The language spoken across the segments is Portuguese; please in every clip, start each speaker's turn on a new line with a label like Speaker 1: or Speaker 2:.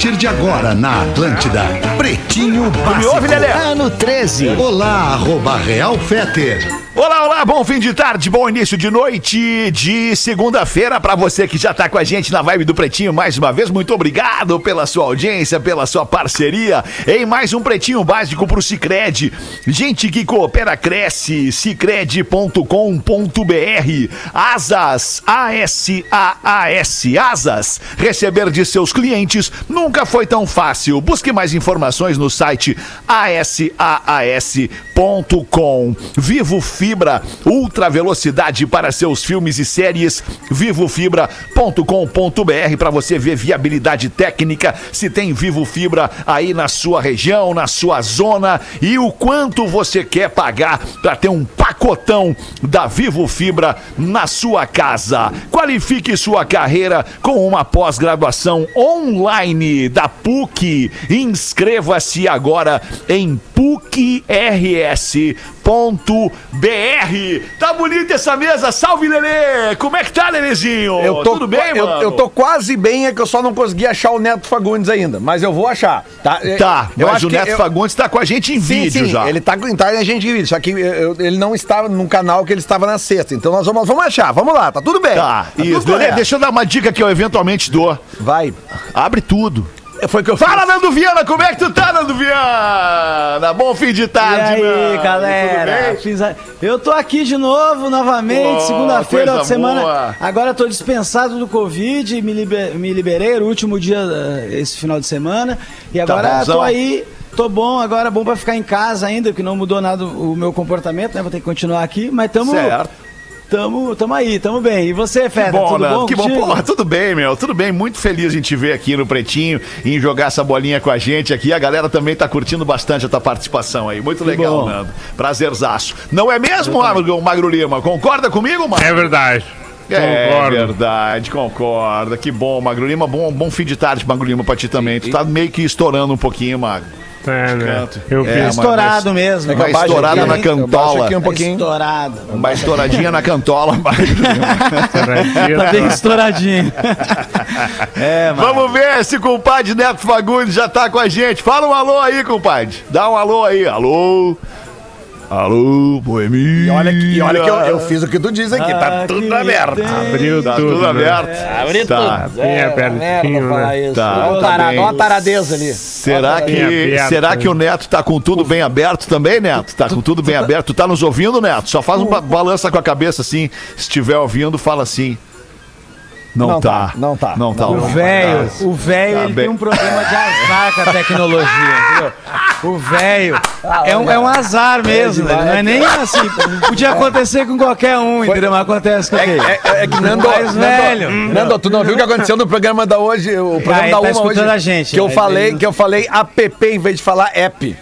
Speaker 1: partir de agora na Atlântida. Pretinho Básico.
Speaker 2: Me ouve, Lelê?
Speaker 1: Ano 13. Olá, arroba Real Feter.
Speaker 2: Olá, olá, bom fim de tarde, bom início de noite de segunda-feira para você que já tá com a gente na vibe do Pretinho mais uma vez. Muito obrigado pela sua audiência, pela sua parceria em mais um Pretinho Básico pro Cicred. Gente que coopera cresce, cicred.com.br. Asas, A-S-A-A-S, Asas. Receber de seus clientes nunca foi tão fácil. Busque mais informações no site asaas.com. Vivo Fibra, ultra velocidade para seus filmes e séries. Vivofibra.com.br para você ver viabilidade técnica, se tem Vivo Fibra aí na sua região, na sua zona e o quanto você quer pagar para ter um pacotão da Vivo Fibra na sua casa. Qualifique sua carreira com uma pós-graduação online da PUC. Inscreva-se agora em pucrs.br. Tá bonita essa mesa, salve Lelê! Como é que tá, Lelezinho?
Speaker 3: Eu tô,
Speaker 2: Tudo bem,
Speaker 3: eu,
Speaker 2: mano?
Speaker 3: eu tô quase bem, é que eu só não consegui achar o Neto Fagundes ainda, mas eu vou achar, tá? É,
Speaker 2: Tá,
Speaker 3: eu
Speaker 2: mas o Neto
Speaker 3: eu-
Speaker 2: Fagundes tá com a gente em
Speaker 3: Sim,
Speaker 2: vídeo
Speaker 3: sim,
Speaker 2: já.
Speaker 3: ele tá com tá, a gente em vídeo, só que eu- ele não estava num canal que ele estava na sexta, então nós vamos, vamos achar, vamos lá, tá tudo bem.
Speaker 2: Tá,
Speaker 3: tudo
Speaker 2: isso.
Speaker 3: Correto.
Speaker 2: deixa eu dar uma dica que eu eventualmente dou.
Speaker 3: Vai,
Speaker 2: Abre tudo.
Speaker 3: Foi o que eu
Speaker 2: Fala, Nando Viana, como é que tu tá, Nando Viana? Bom fim de
Speaker 4: E
Speaker 2: tarde,
Speaker 4: aí,
Speaker 2: Nando. Tudo
Speaker 4: galera? Fiz a- Eu tô aqui de novo, novamente,
Speaker 2: Pô,
Speaker 4: segunda-feira da semana.
Speaker 2: boa.
Speaker 4: Agora tô dispensado do Covid, me, liber- me liberei, o último dia eh, esse final de semana. E agora
Speaker 2: Tá
Speaker 4: tô aí, tô bom, agora é bom pra ficar em casa ainda, que não mudou nada o meu comportamento, né? Vou ter que continuar aqui, mas tamo,
Speaker 2: Certo.
Speaker 4: Tamo, tamo aí, tamo bem. E você,
Speaker 2: Que
Speaker 4: Feta,
Speaker 2: bom,
Speaker 4: tudo bom
Speaker 2: que bom. Porra, tudo bem, meu. Tudo bem. Muito feliz em te ver aqui no Pretinho, em jogar essa bolinha com a gente aqui. A galera também tá curtindo bastante a tua participação aí. Muito legal,
Speaker 4: bom.
Speaker 2: Nando. Prazerzaço. Não é mesmo, Magro, Magro Lima? Concorda comigo, Magro?
Speaker 5: É verdade.
Speaker 2: É
Speaker 5: Concordo.
Speaker 2: verdade, concorda. Que bom, Magro Lima. Bom, bom fim de tarde, Magro Lima, pra ti também. Tu tá meio que estourando um pouquinho, Magro.
Speaker 5: É, né? Eu
Speaker 2: É,
Speaker 5: fiz.
Speaker 2: mas-
Speaker 4: Estourado mesmo.
Speaker 2: Uma
Speaker 3: eu baixo
Speaker 2: estourada na cantola.
Speaker 3: aqui um pouquinho.
Speaker 4: Estourado.
Speaker 2: Uma estouradinha na cantola.
Speaker 4: Tá bem estouradinho. é, mano.
Speaker 2: Vamos ver se o compadre Neto Fagundes já tá com a gente. Fala um alô aí, compadre. Dá um alô aí. Alô? Alô, Boemia.
Speaker 3: E olha, que- e olha que eu, eu fiz o que tu diz aqui, tá
Speaker 4: Ah,
Speaker 3: tudo aberto.
Speaker 5: Abriu
Speaker 2: Tá
Speaker 5: tudo.
Speaker 2: tudo
Speaker 5: né?
Speaker 2: aberto.
Speaker 3: Abriu
Speaker 2: Tá.
Speaker 3: tudo.
Speaker 5: Bem abertinho, né?
Speaker 3: isso.
Speaker 2: Tá,
Speaker 3: Olha o
Speaker 2: tá
Speaker 3: tarado,
Speaker 2: bem.
Speaker 3: olha a taradeza ali.
Speaker 2: Será que,
Speaker 5: aberto,
Speaker 2: será
Speaker 5: né?
Speaker 2: que o Neto tá com tudo bem aberto também, Neto? Tá com tudo bem aberto. Tu tá nos ouvindo, Neto? Só faz um ba- balança com a cabeça assim. Se estiver ouvindo, fala assim. Não,
Speaker 3: Não
Speaker 2: tá.
Speaker 3: tá, não tá.
Speaker 2: Não tá.
Speaker 4: O
Speaker 2: ouvindo.
Speaker 4: velho, o velho,
Speaker 2: Tá
Speaker 4: tem um problema de azar com a tecnologia, entendeu? O velho é, um, é um azar mesmo, né? não é nem assim. Podia acontecer com qualquer um, entendeu? Mas acontece com
Speaker 3: É,
Speaker 4: quem?
Speaker 3: é- é que Nando,
Speaker 4: Mais velho.
Speaker 3: Nando, Nando, tu não viu o que aconteceu no programa da hoje, o programa
Speaker 4: ele
Speaker 3: da
Speaker 4: tá
Speaker 3: Uma hoje,
Speaker 4: a gente,
Speaker 3: que eu
Speaker 4: né?
Speaker 3: falei, que eu falei app em vez de falar app.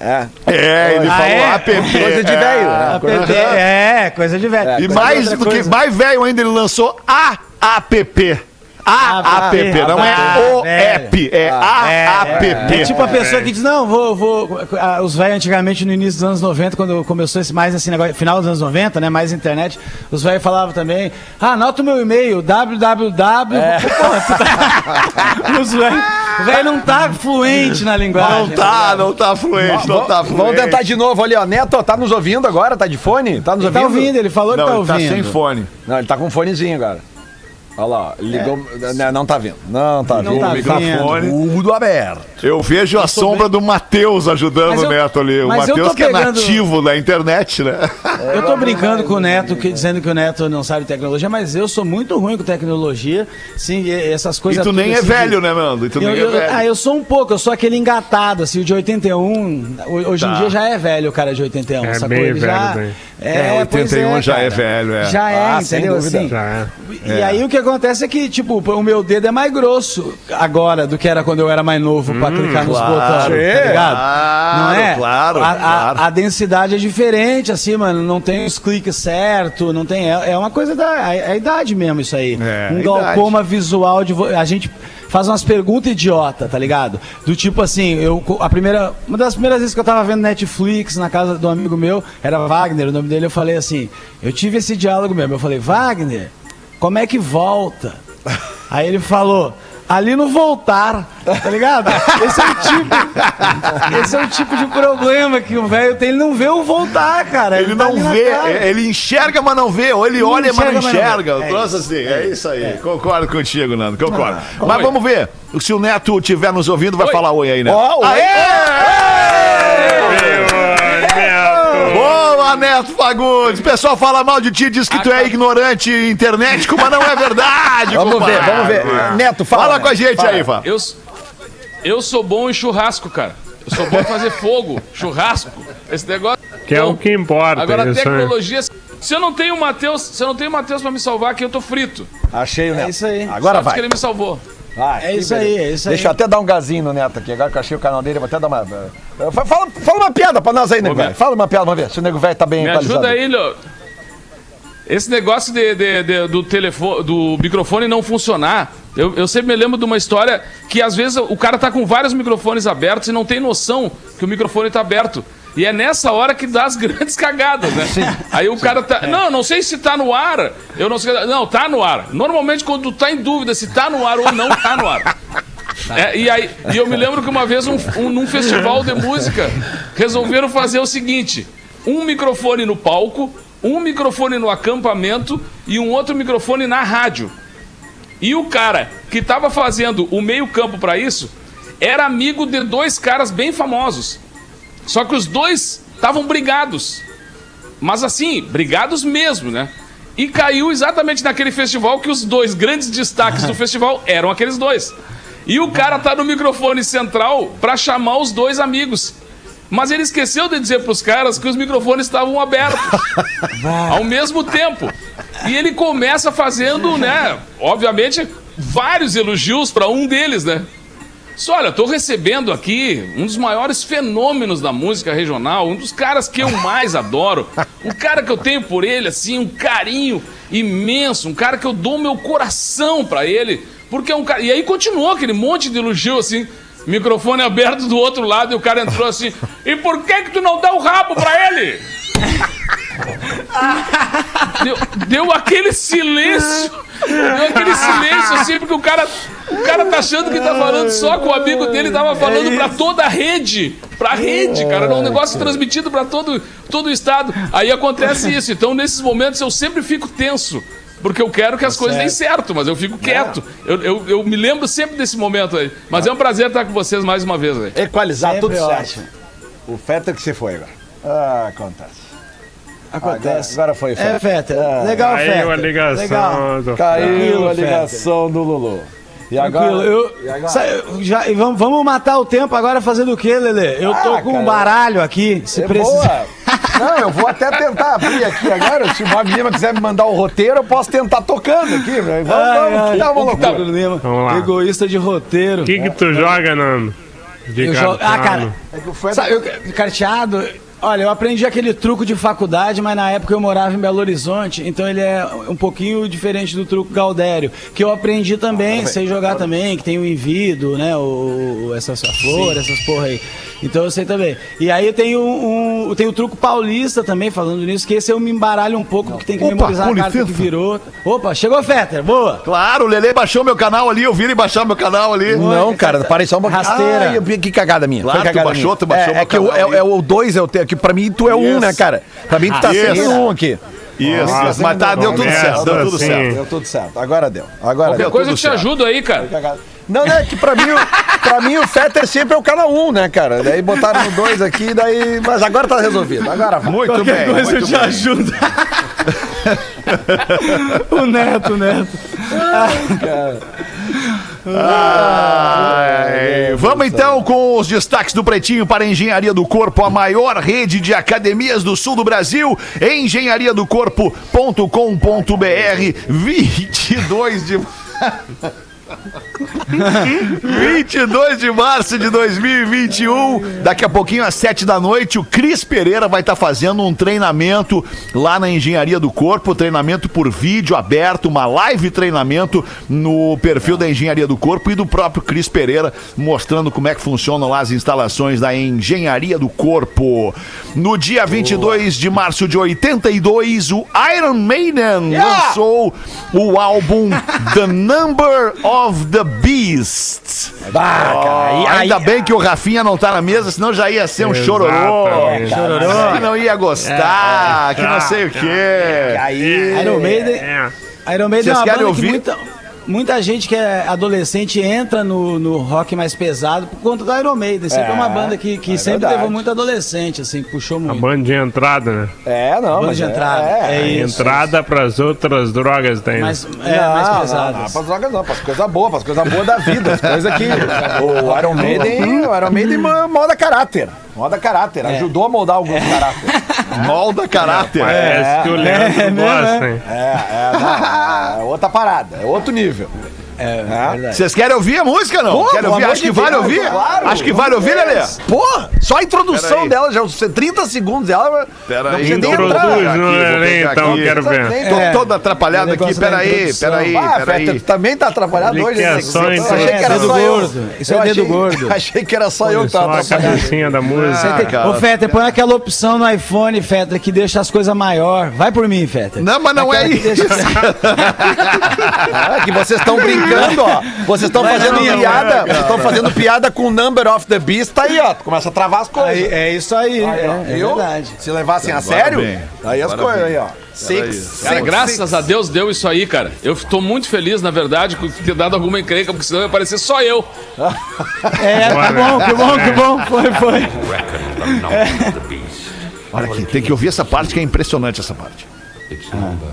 Speaker 3: É.
Speaker 2: É, ele
Speaker 4: Ah,
Speaker 2: falou
Speaker 4: é?
Speaker 2: app.
Speaker 3: Coisa de
Speaker 2: é.
Speaker 3: velho. Né?
Speaker 4: PP, é, coisa de velho.
Speaker 2: E
Speaker 4: Coisa
Speaker 2: mais do que
Speaker 4: coisa.
Speaker 2: mais velho ainda, ele lançou a app. A app, não é o
Speaker 4: Ah, velho.
Speaker 2: app, é a
Speaker 4: É
Speaker 2: app.
Speaker 4: tipo a pessoa que diz, não, vou, vou. ah, Os velhos antigamente no início dos anos 90, quando começou esse mais assim, negócio, final dos anos 90, né? Mais internet, os velhos falavam também, ah, anota o meu e-mail, www. Tu tá... os velhos. O velho não tá fluente na linguagem.
Speaker 2: Não tá, não tá fluente, não tá fluente.
Speaker 3: Vamos tentar de novo ali, ó. Neto, tá nos ouvindo agora? Tá de fone? Tá nos
Speaker 4: Ele tá ouvindo, ele falou que
Speaker 2: Não,
Speaker 4: tá
Speaker 2: ele tá
Speaker 4: ouvindo.
Speaker 2: sem fone.
Speaker 3: Não, ele tá com um fonezinho agora. Olha lá, ligou. Não, não tá vindo. Não tá
Speaker 4: Não
Speaker 3: vindo.
Speaker 4: tá
Speaker 2: O microfone.
Speaker 3: Tudo aberto.
Speaker 2: Eu vejo a sombra do Matheus ajudando
Speaker 4: Mas
Speaker 2: o
Speaker 4: eu-
Speaker 2: Neto ali. O
Speaker 4: mas eu
Speaker 2: Matheus que é
Speaker 4: pegando-
Speaker 2: nativo da internet, né?
Speaker 4: Eu tô brincando com o Neto, que- dizendo que o Neto não sabe tecnologia, mas eu sou muito ruim com tecnologia. Sim, e essas
Speaker 2: E
Speaker 4: coisas.
Speaker 2: tu nem é
Speaker 4: assim
Speaker 2: velho, né, Mando? E tu
Speaker 4: Eu,
Speaker 2: nem é
Speaker 4: eu-
Speaker 2: velho.
Speaker 4: ah, eu sou um pouco, eu sou aquele engatado, assim, o de 81. ho- Hoje
Speaker 2: Tá.
Speaker 4: em dia já é velho o cara de 81,
Speaker 5: É
Speaker 4: sacou?
Speaker 5: bem
Speaker 4: Ele já.
Speaker 5: velho,
Speaker 2: É,
Speaker 4: pois
Speaker 2: 81 já é velho, é.
Speaker 4: Já é,
Speaker 3: Ah, sem
Speaker 4: entendeu?
Speaker 3: dúvida.
Speaker 4: Assim,
Speaker 5: Já é.
Speaker 4: E aí o que acontece é que, tipo, o meu dedo é mais grosso agora do que era quando eu era mais novo pra clicar nos
Speaker 2: Hum, claro,
Speaker 4: botões, tá ligado?
Speaker 2: claro,
Speaker 4: não é?
Speaker 2: claro,
Speaker 4: a, a-
Speaker 2: claro.
Speaker 4: a densidade é diferente, assim, mano. Não tem os cliques certo, não tem. É, é uma coisa da. É, é a idade mesmo, isso aí.
Speaker 2: É,
Speaker 4: um
Speaker 2: a
Speaker 4: glaucoma visual de. A gente faz umas perguntas idiota, tá ligado? Do tipo assim, eu. A primeira. Uma das primeiras vezes que eu tava vendo Netflix na casa do amigo meu, era Wagner, o nome dele, eu falei assim. Eu tive esse diálogo mesmo. Eu falei, Wagner, como é que volta? Aí ele falou. ali no voltar, tá ligado? Esse é o tipo, esse é o tipo de problema que o velho tem. Ele não vê o voltar, cara.
Speaker 2: Ele
Speaker 4: tá
Speaker 2: não vê, é, ele enxerga, mas não vê, ou ele
Speaker 4: Não
Speaker 2: olha, mas não
Speaker 4: enxerga, mas não
Speaker 2: enxerga.
Speaker 4: É isso,
Speaker 2: assim, é, isso aí. Concordo contigo, Nando, concordo. mas
Speaker 6: Oi.
Speaker 2: vamos ver. Se o Neto estiver nos ouvindo, vai
Speaker 6: Oi.
Speaker 2: falar oi aí, Neto.
Speaker 3: Ó, o-
Speaker 2: Neto Fagundes. O pessoal fala mal de ti, diz que tu é ignorante internético, mas não é verdade,
Speaker 3: Vamos ver,
Speaker 2: compadre.
Speaker 3: vamos ver. Neto, fala.
Speaker 2: Fala com a gente
Speaker 3: fala.
Speaker 2: aí, Fá.
Speaker 6: Eu, eu sou bom em churrasco, cara. Eu sou bom em fazer fogo, churrasco. Esse negócio.
Speaker 5: Que é o que importa.
Speaker 6: Agora, a
Speaker 5: isso aí.
Speaker 6: tecnologia. Se eu não tenho o Matheus, se eu não tenho o Matheus pra me salvar aqui, eu tô frito.
Speaker 3: Achei o Neto.
Speaker 4: É isso aí.
Speaker 3: Agora
Speaker 6: Só
Speaker 3: vai.
Speaker 6: que ele me salvou.
Speaker 3: Vai,
Speaker 4: É isso aí,
Speaker 3: beleza.
Speaker 4: é isso aí.
Speaker 3: Deixa eu até dar um gazinho no Neto aqui. Agora que eu achei o canal dele, eu vou até dar uma. eh, fa- Fala, fala uma piada pra nós aí, nego velho. Fala uma piada, vamos ver se o nego velho tá bem
Speaker 6: Me ajuda aí, Lô. Esse negócio de, de- de- do telefone, do microfone não funcionar. Eu, eu sempre me lembro de uma história que às vezes o cara tá com vários microfones abertos e não tem noção que o microfone tá aberto. E é nessa hora que dá as grandes cagadas, né? Aí o cara tá. Não, eu não sei se tá no ar. Eu não sei. Não, tá no ar. Normalmente, quando tu tá em dúvida se tá no ar ou não tá no ar. É, e, aí, e eu me lembro que uma vez, um, um- num festival de música, resolveram fazer o seguinte: um microfone no palco, um microfone no acampamento e um outro microfone na rádio. E o cara que tava fazendo o meio-campo para isso era amigo de dois caras bem famosos. Só que os dois estavam brigados. Mas assim, brigados mesmo, né? E caiu exatamente naquele festival que os dois grandes destaques do festival eram aqueles dois. E o cara tá no microfone central pra chamar os dois amigos. Mas ele esqueceu de dizer pros caras que os microfones estavam abertos ao mesmo tempo. E ele começa fazendo, né, obviamente, vários elogios pra um deles, né? Só, olha, tô recebendo aqui um dos maiores fenômenos da música regional, um dos caras que eu mais adoro, um cara que eu tenho por ele, assim, um carinho imenso, um cara que eu dou meu coração pra ele, porque é um cara. E aí continuou aquele monte de elogio, assim, microfone aberto do outro lado, e o cara entrou assim: e por que que tu não dá o rabo pra ele? Deu, deu aquele silêncio. Deu aquele silêncio assim, porque o cara, o cara tá achando que tá falando só com o amigo dele, tava falando pra toda a rede. Pra rede, cara. Era um negócio transmitido pra todo, todo o estado. Aí acontece isso. Então, nesses momentos, eu sempre fico tenso. Porque eu quero que as coisas deem certo, mas eu fico quieto. Eu, eu, eu me lembro sempre desse momento aí. Mas é um prazer estar com vocês mais uma vez aí.
Speaker 3: Equalizar
Speaker 4: Sempre
Speaker 3: tudo certo.
Speaker 4: ótimo.
Speaker 3: O Fetter que você foi agora. Ah, acontece.
Speaker 4: Acontece.
Speaker 3: Agora, agora foi,
Speaker 4: É, Fetter.
Speaker 3: Ah,
Speaker 4: Legal,
Speaker 5: Aí
Speaker 4: Fetter.
Speaker 5: a ligação
Speaker 4: Legal.
Speaker 5: do
Speaker 3: Caiu a ligação do Lulu. E agora?
Speaker 4: Eu,
Speaker 3: e agora?
Speaker 4: Já, e vamos, vamos matar o tempo agora fazendo o quê, Lelê? Eu tô
Speaker 3: Ah,
Speaker 4: com
Speaker 3: cara,
Speaker 4: um baralho aqui, se
Speaker 3: É
Speaker 4: precisar.
Speaker 3: boa. Não, eu vou até tentar abrir aqui agora. Se o Bob Lima quiser me mandar o roteiro, eu posso tentar tocando aqui. né? Vamos,
Speaker 4: Ai,
Speaker 3: vamos,
Speaker 4: ai,
Speaker 3: dá uma
Speaker 4: o
Speaker 3: loucura.
Speaker 4: Lima,
Speaker 5: Vamos lá.
Speaker 4: Egoísta de roteiro.
Speaker 5: O que que tu joga, Nando? De
Speaker 4: Eu jogo- Ah, cara.
Speaker 3: É
Speaker 4: Sabe, eu, carteado, olha, eu aprendi aquele truco de faculdade, mas na época eu morava em Belo Horizonte, então ele é um pouquinho diferente do truco Galdério, que eu aprendi também, sei jogar também, que tem o envido, né, o, o- essas a flor, essas porra aí. Então eu sei também. E aí tem um, um- tem o truco paulista também, falando nisso, que esse eu me embaralho um pouco, porque tem que
Speaker 2: Opa,
Speaker 4: memorizar a carta que virou. Opa, chegou Fetter, boa!
Speaker 2: Claro, o Lele baixou meu canal ali, eu vi ele baixar meu canal ali.
Speaker 3: Não, cara, parei só um pouquinho.
Speaker 4: Rasteira.
Speaker 3: Ah, eu- que cagada minha.
Speaker 2: Claro,
Speaker 3: Foi
Speaker 2: tu
Speaker 3: cagada
Speaker 2: baixou,
Speaker 3: minha.
Speaker 2: tu baixou
Speaker 3: é,
Speaker 2: meu
Speaker 3: é que o-
Speaker 2: canal
Speaker 3: é, é o 2, é o te- que pra mim tu é o 1, um, né, cara? Pra mim tu tá
Speaker 2: Isso.
Speaker 3: sendo um aqui.
Speaker 2: Isso,
Speaker 5: Nossa,
Speaker 2: isso. Mas tá, deu tudo certo, deu tudo certo.
Speaker 3: Deu tudo certo. Agora deu. Agora
Speaker 6: Qualquer
Speaker 3: deu
Speaker 6: coisa eu
Speaker 3: tudo
Speaker 6: te ajudo aí, cara.
Speaker 3: Não, né? Que pra mim, o- pra mim o Fetter sempre é o canal 1, um, né, cara? Daí botaram no 2 aqui, daí. Mas agora tá resolvido. Agora vai.
Speaker 2: Muito
Speaker 4: Qualquer
Speaker 2: bem,
Speaker 4: coisa eu
Speaker 2: muito
Speaker 4: te
Speaker 2: bem.
Speaker 4: ajudo. o Neto, o Neto.
Speaker 2: Ai, vamos então com os destaques do Pretinho para a Engenharia do Corpo, a maior rede de academias do sul do Brasil, engenhariadocorpo.com.br, 22 de 22 de março de 2021. Daqui a pouquinho, às 7 da noite, o Cris Pereira vai estar fazendo um treinamento lá na Engenharia do Corpo. Treinamento por vídeo aberto, uma live treinamento no perfil da Engenharia do Corpo e do próprio Cris Pereira, mostrando como é que funcionam lá as instalações da Engenharia do Corpo. No dia 22 de março de 82, o Iron Maiden lançou o álbum The Number of of the Beast.
Speaker 3: Bah, cara,
Speaker 2: Oh, ainda
Speaker 3: aí-
Speaker 2: bem que o Rafinha não tá na mesa, senão já ia ser um chororô. Chororô. Que não ia gostar, que não sei o quê.
Speaker 3: Aí.
Speaker 4: Iron Maiden,
Speaker 5: É.
Speaker 4: Iron Maiden
Speaker 2: Vocês
Speaker 4: é uma banda
Speaker 2: ouvir?
Speaker 4: que muita, muita gente que é adolescente entra no, no rock mais pesado por conta do Iron Maiden. Sempre é, uma banda que, que sempre
Speaker 3: verdade.
Speaker 4: levou muito adolescente, assim, que puxou
Speaker 5: A
Speaker 4: muito.
Speaker 5: banda de entrada, né?
Speaker 3: É, não,
Speaker 4: Banda
Speaker 3: mas
Speaker 4: de
Speaker 3: é-
Speaker 4: entrada.
Speaker 3: É,
Speaker 4: É, isso.
Speaker 5: entrada pras outras drogas tem. né?
Speaker 4: Mas, é, mais
Speaker 3: Não,
Speaker 4: pesadas.
Speaker 3: Não, não, pras drogas não, pras coisas boas, pras coisas boas da vida. As coisas que. O Iron Maiden, o Iron Maiden mo- molda caráter. Molda caráter. Ajudou a moldar alguns caráter.
Speaker 2: Molda caráter.
Speaker 5: Parece que o Leandro
Speaker 4: é mesmo,
Speaker 5: gosta,
Speaker 4: é.
Speaker 5: hein?
Speaker 3: É, é, não. É outra parada, é outro nível.
Speaker 4: É, verdade.
Speaker 2: Vocês querem ouvir a música não?
Speaker 3: Pô,
Speaker 2: Querem ouvir? Acho
Speaker 3: de
Speaker 2: que vale
Speaker 3: Deus,
Speaker 2: ouvir?
Speaker 3: claro.
Speaker 2: Acho que vale ouvir, Lelê.
Speaker 3: Pô, só a introdução
Speaker 2: aí.
Speaker 3: dela, já os 30 segundos dela.
Speaker 2: Pera
Speaker 3: não
Speaker 2: aí.
Speaker 5: Introduz Lelê, então,
Speaker 2: aqui.
Speaker 5: quero ver.
Speaker 3: Nem
Speaker 2: Tô
Speaker 4: É.
Speaker 2: todo atrapalhado aqui, peraí, peraí,
Speaker 3: Ah,
Speaker 2: peraí.
Speaker 3: tu também tá atrapalhado hoje, né?
Speaker 5: só
Speaker 3: Eu achei que era
Speaker 4: Dedo
Speaker 3: só eu.
Speaker 4: gordo. Isso é dedo gordo.
Speaker 3: Achei que era só eu que
Speaker 5: Só
Speaker 3: tava
Speaker 5: a
Speaker 3: atrapalhado.
Speaker 5: cabecinha da música.
Speaker 2: Ah, cara.
Speaker 4: Ô, Fetter, põe aquela opção no iPhone, Fetter, que deixa as coisas maior. Vai por mim, Fetter.
Speaker 2: Não, mas não é
Speaker 4: que
Speaker 2: isso.
Speaker 3: Ah, que vocês estão brincando, ó. Vocês estão fazendo
Speaker 4: na minha,
Speaker 3: piada.
Speaker 2: cara.
Speaker 3: Vocês estão fazendo piada com o Number of the Beast. Tá aí, ó. Começa a travar as coisas.
Speaker 4: Aí, é isso aí.
Speaker 3: Ó,
Speaker 4: é, é
Speaker 3: viu?
Speaker 4: verdade.
Speaker 3: Se levassem a
Speaker 2: Bora
Speaker 3: sério,
Speaker 2: bem.
Speaker 3: aí as coisas aí, ó. Six,
Speaker 6: Cara,
Speaker 3: six,
Speaker 6: graças
Speaker 3: six.
Speaker 6: a Deus deu isso aí, cara. Eu tô muito feliz, na verdade, por ter dado alguma encrenca, porque senão ia parecer só eu.
Speaker 4: É, que bom, que bom, que bom. Foi, foi.
Speaker 2: Olha aqui, tem que ouvir essa parte que é impressionante essa parte.
Speaker 7: Its number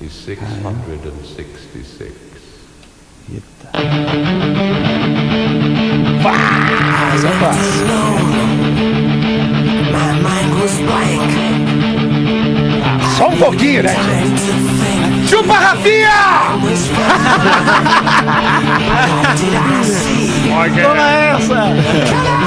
Speaker 7: is 666.
Speaker 4: Fácil.
Speaker 3: Só um pouquinho, né? Chupa, Rafinha!
Speaker 4: Toma essa!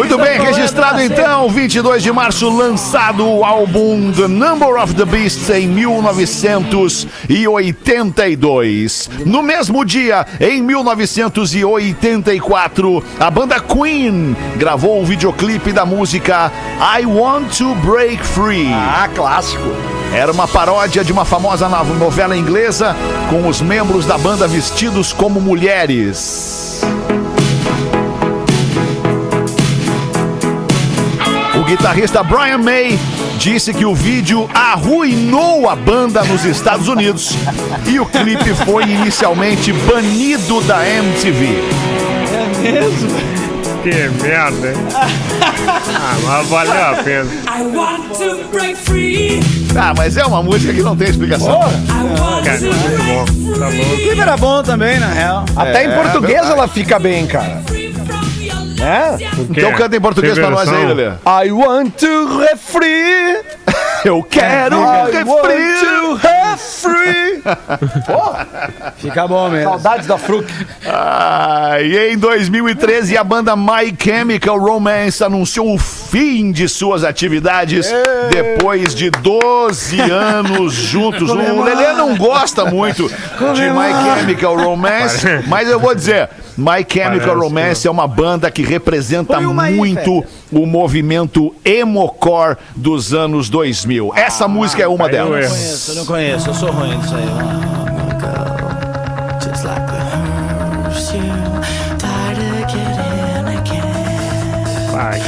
Speaker 2: Muito bem, registrado então, 22 de março, lançado o álbum The Number of the Beast em 1982. No mesmo dia, em 1984, a banda Queen gravou o videoclipe da música I Want to Break Free.
Speaker 3: Ah, clássico.
Speaker 2: Era uma paródia de uma famosa no- novela inglesa com os membros da banda vestidos como mulheres. Guitarrista Brian May disse que o vídeo arruinou a banda nos Estados Unidos e o clipe foi inicialmente banido da MTV.
Speaker 5: Que merda, hein? Ah, mas valeu a pena.
Speaker 8: I want to break free.
Speaker 2: Ah, mas é uma música que não tem explicação.
Speaker 8: Want
Speaker 5: Cara,
Speaker 8: to
Speaker 5: muito bom. Tá
Speaker 4: O
Speaker 5: bom.
Speaker 4: clipe era bom também, na real.
Speaker 3: Até em
Speaker 2: É,
Speaker 3: português
Speaker 2: verdade.
Speaker 3: ela fica bem, cara. É?
Speaker 2: Então canta em português pra nós aí? Lelê.
Speaker 3: I want to refree.
Speaker 2: Eu quero
Speaker 3: I want
Speaker 2: refri.
Speaker 3: To refree.
Speaker 4: Fica bom mesmo.
Speaker 3: Saudades da Fruc.
Speaker 2: Ah, e em 2013, a banda My Chemical Romance anunciou o fim de suas atividades depois de 12 anos juntos. O Lelê não gosta muito de My Chemical Romance, mas eu vou dizer, My Chemical
Speaker 5: Parece
Speaker 2: Romance é uma banda que representa
Speaker 4: uma aí,
Speaker 2: muito o movimento emo-core dos anos 2000. Essa música é uma
Speaker 5: eu
Speaker 2: delas.
Speaker 5: erro.
Speaker 4: Conheço, eu não conheço, eu sou ruim disso aí.
Speaker 5: Ai.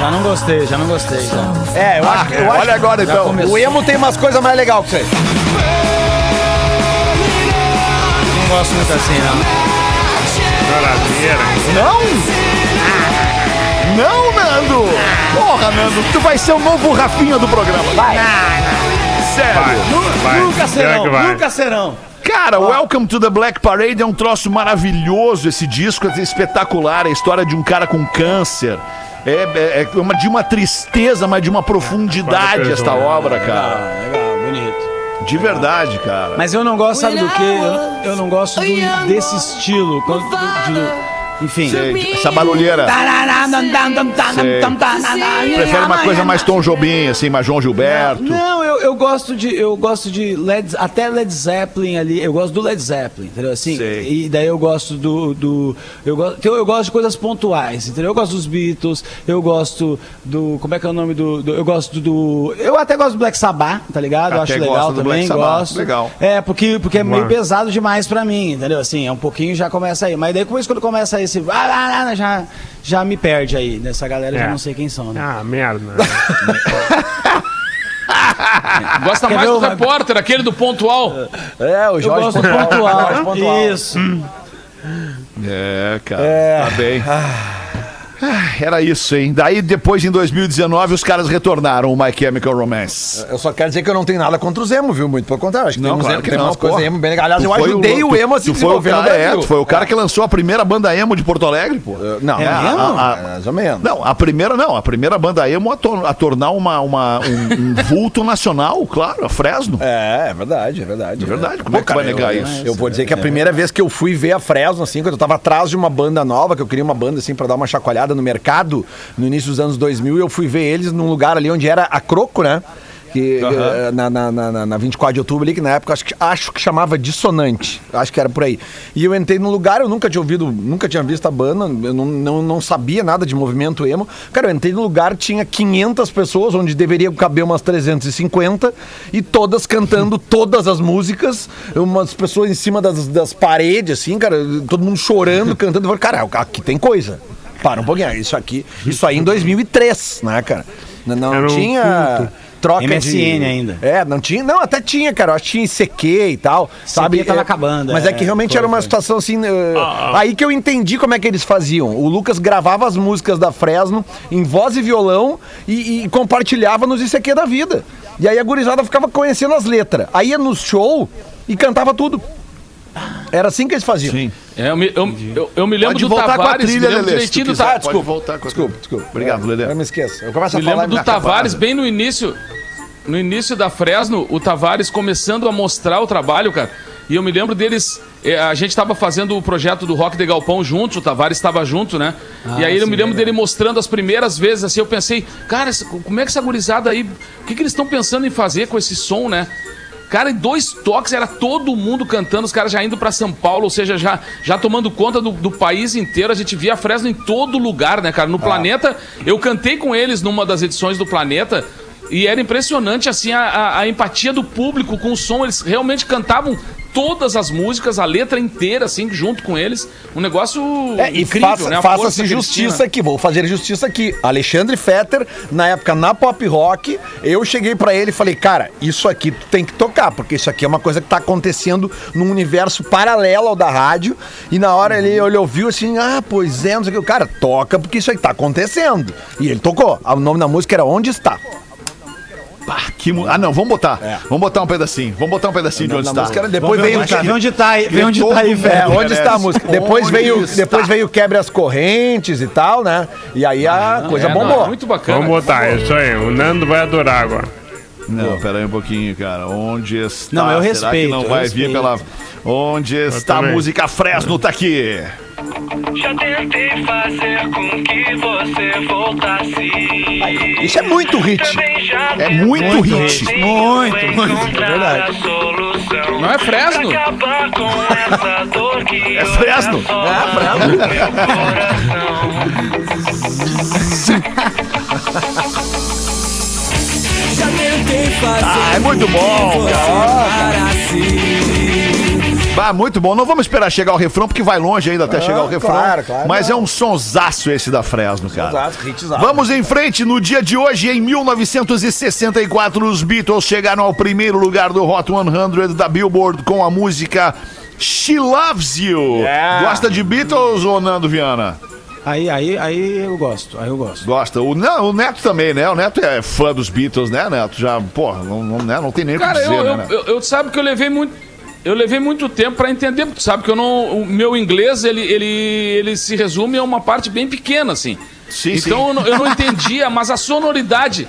Speaker 4: Já não gostei, já não gostei. Já.
Speaker 3: É, eu acho, eu acho
Speaker 2: Olha agora então.
Speaker 3: o emo tem umas coisas mais legais que isso aí.
Speaker 4: Não gosto muito assim, não.
Speaker 5: Choradeira.
Speaker 2: Não? Não, Nando! Porra, Nando, tu vai ser o novo Rafinha do programa. Vai. Sério.
Speaker 5: Vai,
Speaker 4: nunca serão,
Speaker 5: que vai.
Speaker 4: nunca serão.
Speaker 2: Cara, Welcome to the Black Parade é um troço maravilhoso. Esse disco é espetacular. É a história de um cara com câncer. É, é- é uma, de uma tristeza, mas de uma profundidade esta obra, cara.
Speaker 4: legal, bonito.
Speaker 2: De verdade, cara.
Speaker 4: Mas eu não gosto, sabe do quê? Eu, eu não gosto do- desse estilo. quando- de- enfim.
Speaker 2: Sei, Essa barulheira. Prefere uma coisa mais Tom Jobim, assim, mais João Gilberto.
Speaker 4: Não, eu, eu eu gosto de. Eu gosto de Led, até Led Zeppelin ali. Eu gosto do Led Zeppelin, entendeu? Assim,
Speaker 2: Sei.
Speaker 4: e daí eu gosto do. do eu, gosto, então eu gosto de coisas pontuais, entendeu? Eu gosto dos Beatles, eu gosto do. Como é que é o nome do. do- eu gosto do. Eu até gosto do Black Sabbath, tá ligado? Eu
Speaker 2: Até
Speaker 4: acho
Speaker 2: gosta
Speaker 4: legal também, gosto.
Speaker 2: legal.
Speaker 4: É, porque, porque é meio pesado demais pra mim, entendeu? Assim, é um pouquinho já começa aí. Mas daí depois quando começa esse. ah, ah, ah, Já, já me perde aí. Nessa galera eu já
Speaker 5: É.
Speaker 4: não sei quem são, né?
Speaker 5: Ah, merda.
Speaker 6: Gosta
Speaker 4: Quer
Speaker 6: mais do repórter, aquele do pontual.
Speaker 3: É, o
Speaker 4: Eu
Speaker 3: Jorge
Speaker 4: pontual.
Speaker 3: Pontual.
Speaker 4: Isso.
Speaker 2: É, cara, tá bem. Ah, Era isso, hein? Daí, depois, em 2019, os caras retornaram o My Chemical Romance.
Speaker 3: Eu só quero dizer que eu não tenho nada contra os emo, viu? Muito pelo contrário. Acho que
Speaker 2: Não,
Speaker 3: tem,
Speaker 2: claro que
Speaker 3: tem
Speaker 2: não,
Speaker 3: umas coisas emo bem Aliás,
Speaker 2: Tu
Speaker 3: eu ajudei o,
Speaker 2: tu-
Speaker 3: emo a se
Speaker 2: tu foi o cara, é, foi o cara que lançou a primeira banda emo de Porto Alegre, pô.
Speaker 3: Não,
Speaker 2: É,
Speaker 3: não,
Speaker 2: a- a-
Speaker 3: mais ou menos.
Speaker 2: Não, a primeira não, a primeira banda emo a, a tornar uma, uma- um, um vulto nacional, claro, a Fresno.
Speaker 3: É, é verdade, é verdade.
Speaker 2: É verdade, como é que tu vai negar
Speaker 3: eu,
Speaker 2: isso?
Speaker 3: Eu vou dizer que a primeira vez que eu fui ver a Fresno, assim, quando eu tava atrás de uma banda nova, que eu queria uma banda, assim, pra dar uma chacoalhada no mercado, no início dos anos 2000, eu fui ver eles num lugar ali onde era a Croco, né? Que, eh, na, na, na, na 24 de outubro ali, que na época acho que, acho que chamava Dissonante. Acho que era por aí. E eu entrei num lugar, eu nunca tinha ouvido, nunca tinha visto a banda, eu não, não, não sabia nada de movimento emo. Cara, eu entrei num lugar, tinha 500 pessoas, onde deveria caber umas 350, e todas cantando todas as músicas, umas pessoas em cima das, das paredes, assim, cara, todo mundo chorando, cantando. Eu falei, cara, aqui tem coisa. Para um pouquinho, isso aqui, isso aí em 2003, né, cara? Não, não
Speaker 5: um
Speaker 3: tinha
Speaker 5: culto.
Speaker 3: troca
Speaker 4: MSN
Speaker 3: de...
Speaker 4: ainda.
Speaker 3: É, não tinha, não, até tinha, cara, eu acho que tinha ICQ e tal, sabe?
Speaker 4: tava
Speaker 3: É,
Speaker 4: acabando,
Speaker 3: Mas é,
Speaker 4: é,
Speaker 3: que realmente
Speaker 4: foi,
Speaker 3: era uma situação assim, eh, aí que eu entendi como é que eles faziam. O Lucas gravava as músicas da Fresno em voz e violão e, e compartilhava nos ICQ da vida. E aí a gurizada ficava conhecendo as letras. Aí ia no show e cantava tudo. Era assim que eles faziam.
Speaker 2: Sim.
Speaker 6: É, eu, me, eu, eu, eu me lembro
Speaker 2: Pode
Speaker 6: do
Speaker 2: voltar com a
Speaker 6: Tavares,
Speaker 2: trilha,
Speaker 6: me lembro
Speaker 2: Lelê, se
Speaker 6: direitinho do. Tavares.
Speaker 2: Pode voltar com a
Speaker 3: Desculpa, desculpa.
Speaker 2: Obrigado, Lelê.
Speaker 3: Eu me esqueço. Eu começo a
Speaker 6: Me
Speaker 3: falar
Speaker 6: lembro do. Tavares bem no início. No início da Fresno, o Tavares começando a mostrar o trabalho, cara. E eu me lembro deles. eh, A gente estava fazendo o projeto do Rock de Galpão juntos, o Tavares estava junto, né? e aí eu me lembro dele mostrando as primeiras vezes, assim, eu pensei, cara, como é que essa gurizada aí. O que, que eles estão pensando em fazer com esse som, né? Cara, em dois toques era todo mundo cantando, os caras já indo pra São Paulo, ou seja, já, já tomando conta do, do país inteiro. A gente via a Fresno em todo lugar, né, cara? No Planeta, eu cantei com eles numa das edições do Planeta. E era impressionante, assim, a, a- a empatia do público com o som. Eles realmente cantavam todas as músicas, a letra inteira, assim, junto com eles. Um negócio
Speaker 3: É, e
Speaker 6: incrível,
Speaker 3: faça-
Speaker 6: né?
Speaker 3: Faça-se
Speaker 6: eles
Speaker 3: justiça aqui, vou fazer justiça aqui. Alexandre Fetter, na época na Pop Rock, eu cheguei pra ele e falei, cara, isso aqui tu tem que tocar, porque isso aqui é uma coisa que tá acontecendo num universo paralelo ao da rádio. E na hora ele, ele ouviu assim, ah, pois é, não sei o que. Cara, toca porque isso aí tá acontecendo. E ele tocou. O nome da música era Onde Está.
Speaker 2: Pá, que mu- Ah, não, vamos botar. Vamos botar um pedacinho. Vamos botar um pedacinho de onde está.
Speaker 3: música depois
Speaker 4: ver onde tá, vê onde tá aí, vê onde tá aí,
Speaker 3: É,
Speaker 4: velho.
Speaker 3: onde está a música? Depois
Speaker 2: Onde
Speaker 3: veio,
Speaker 2: está?
Speaker 3: depois veio Quebre as Correntes e tal, né? E aí a coisa
Speaker 6: É, não,
Speaker 3: bombou.
Speaker 6: é muito bacana.
Speaker 5: Vamos botar, é isso aí. O Nando vai adorar agora.
Speaker 2: Não, pera aí um pouquinho, cara. Onde está?
Speaker 4: Não, eu
Speaker 2: Será
Speaker 4: respeito,
Speaker 2: que não
Speaker 4: eu
Speaker 2: vai vir
Speaker 4: respeito.
Speaker 2: pela. Onde está a música Fresno? Tá aqui.
Speaker 9: Já tentei fazer com que você voltasse.
Speaker 3: Isso é muito hit.
Speaker 2: É muito
Speaker 9: tentei
Speaker 2: hit.
Speaker 4: Muito, muito, é verdade.
Speaker 6: Não é Fresno?
Speaker 2: É Fresno.
Speaker 9: É
Speaker 8: fazer
Speaker 2: Ah, é muito bom, cara. Ah, muito bom. Não vamos esperar chegar o refrão, porque vai longe ainda até chegar o refrão.
Speaker 3: claro, claro.
Speaker 2: Mas é um sonsaço esse da Fresno, cara.
Speaker 3: Exato, hitzaço.
Speaker 2: Vamos em frente. No dia de hoje, em 1964, os Beatles chegaram ao primeiro lugar do Hot 100 da Billboard com a música She Loves You.
Speaker 3: Yeah.
Speaker 2: Gosta de Beatles ou Nando Viana?
Speaker 4: Aí, aí, aí eu gosto, aí eu gosto.
Speaker 2: Gosta. O, não, o Neto também, né? O Neto é fã dos Beatles, né, Neto? Já, porra, não, não, né? não tem nem o que
Speaker 6: Cara,
Speaker 2: dizer,
Speaker 6: eu,
Speaker 2: né,
Speaker 6: eu, eu, eu sabe que eu levei muito. Eu levei muito tempo pra entender, porque sabe que eu não. O meu inglês, ele, ele, ele se resume a uma parte bem pequena, assim.
Speaker 2: Sim,
Speaker 6: então
Speaker 2: sim.
Speaker 6: Eu, não, eu não entendia, mas a sonoridade.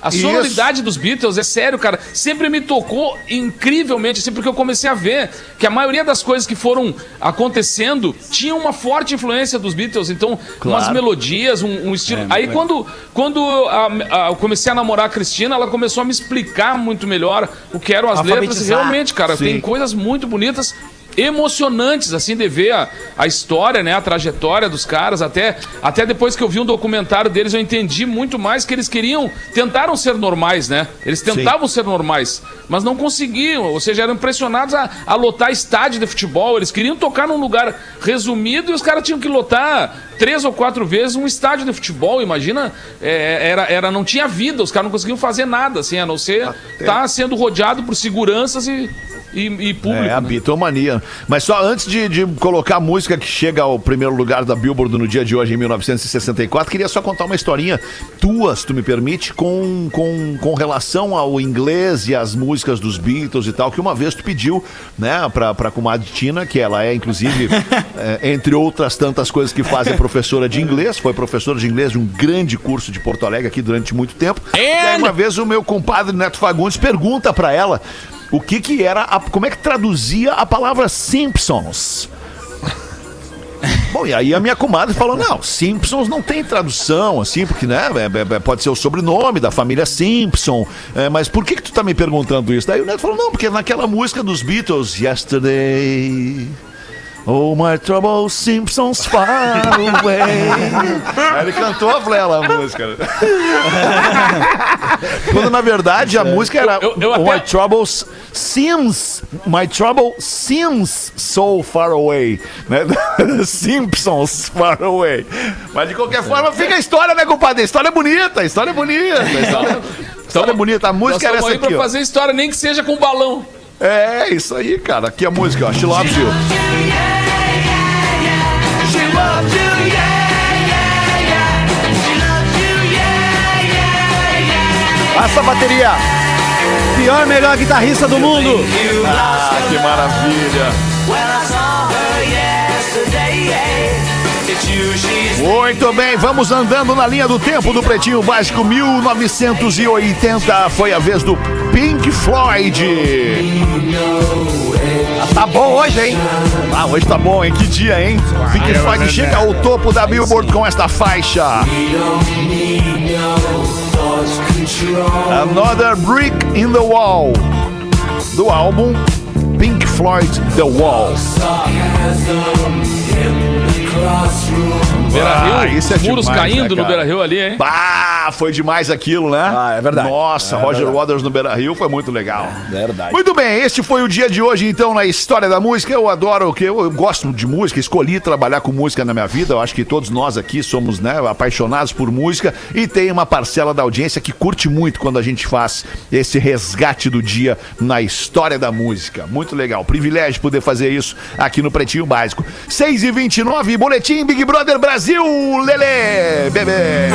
Speaker 6: A
Speaker 2: Isso.
Speaker 6: sonoridade dos Beatles, é sério, cara, sempre me tocou incrivelmente, assim, porque eu comecei a ver que a maioria das coisas que foram acontecendo tinham uma forte influência dos Beatles. Então, umas melodias, um, um estilo. Aí quando, quando a- a- eu comecei a namorar a Cristina, ela começou a me explicar muito melhor o que eram as letras. E realmente, cara, tem coisas muito bonitas. Emocionantes, assim, de ver a, a história, né? A trajetória dos caras. Até, até depois que eu vi um documentário deles, eu entendi muito mais que eles queriam. Tentaram ser normais, né? Eles tentavam ser normais, mas não conseguiam. Ou seja, eram impressionados a, a lotar estádio de futebol. Eles queriam tocar num lugar resumido e os caras tinham que lotar três ou quatro vezes um estádio de futebol. Imagina, é, era, era, não tinha vida, os caras não conseguiam fazer nada, assim, a não ser estar sendo rodeado por seguranças e, e, e público.
Speaker 2: É, a
Speaker 6: né?
Speaker 2: bitomania. Mas só antes de, de colocar a música que chega ao primeiro lugar da Billboard no dia de hoje, em 1964, queria só contar uma historinha tua, se tu me permite, com, com, com relação ao inglês e as músicas dos Beatles e tal, que uma vez tu pediu, né, pra, pra comadre Tina, que ela é, inclusive, é, entre outras tantas coisas que fazem professora de inglês, foi professora de inglês de um grande curso de Porto Alegre aqui durante muito tempo. E aí uma vez o meu compadre Neto Fagundes pergunta pra ela o que que era, a- como é que traduzia a palavra Simpsons. Bom, e aí a minha comadre falou: não, Simpsons não tem tradução, assim, porque, né, é- é- pode ser o sobrenome da família Simpson. é, mas por que, que tu tá me perguntando isso? Daí o Neto falou: não, porque naquela música dos Beatles, Yesterday. Oh, my trouble Simpsons far away. Aí ele cantou a Flela a música. Quando na verdade a música era
Speaker 6: Eu- eu
Speaker 2: Oh,
Speaker 6: até-
Speaker 2: My troubles seems My trouble seems so far away né? Simpsons far away Mas de qualquer forma fica a história, né, compadre? A história é bonita, a história é bonita A história, a história é bonita, a música era essa
Speaker 6: aí
Speaker 2: aqui,
Speaker 6: pra
Speaker 2: ó.
Speaker 6: fazer história, nem que seja com balão.
Speaker 2: É, isso aí, cara Aqui a música, ó, She Loves You
Speaker 3: Passa a bateria.
Speaker 4: Pior, melhor guitarrista do mundo.
Speaker 2: Ah, que maravilha Muito bem, vamos andando na linha do tempo do Pretinho Básico 1980. Foi a vez do Pink Floyd.
Speaker 3: Tá bom hoje, hein?
Speaker 2: Ah, hoje tá bom, hein? Que dia, hein? Pink Floyd chega ao topo da Billboard com esta faixa. Another Brick in the Wall. Do álbum Pink Floyd The Wall.
Speaker 6: Beira
Speaker 2: Ah,
Speaker 6: Rio,
Speaker 2: isso é
Speaker 6: muros
Speaker 2: demais,
Speaker 6: caindo
Speaker 2: né,
Speaker 6: no? Beira Rio ali, hein?
Speaker 2: Ah, foi demais aquilo, né?
Speaker 3: Ah, é verdade.
Speaker 2: Nossa,
Speaker 3: É
Speaker 2: Roger
Speaker 3: verdade.
Speaker 2: Waters no Beira Rio foi muito legal.
Speaker 3: Verdade.
Speaker 2: Muito bem, este foi o dia de hoje, então, na história da música. Eu adoro, que eu, eu gosto de música, escolhi trabalhar com música na minha vida. Eu acho que todos nós aqui somos né, apaixonados por música e tem uma parcela da audiência que curte muito quando a gente faz esse resgate do dia na história da música. Muito legal. Privilégio poder fazer isso aqui no Pretinho Básico. 6 e 29 Boletim Big Brother Brasil, Lele, bebê.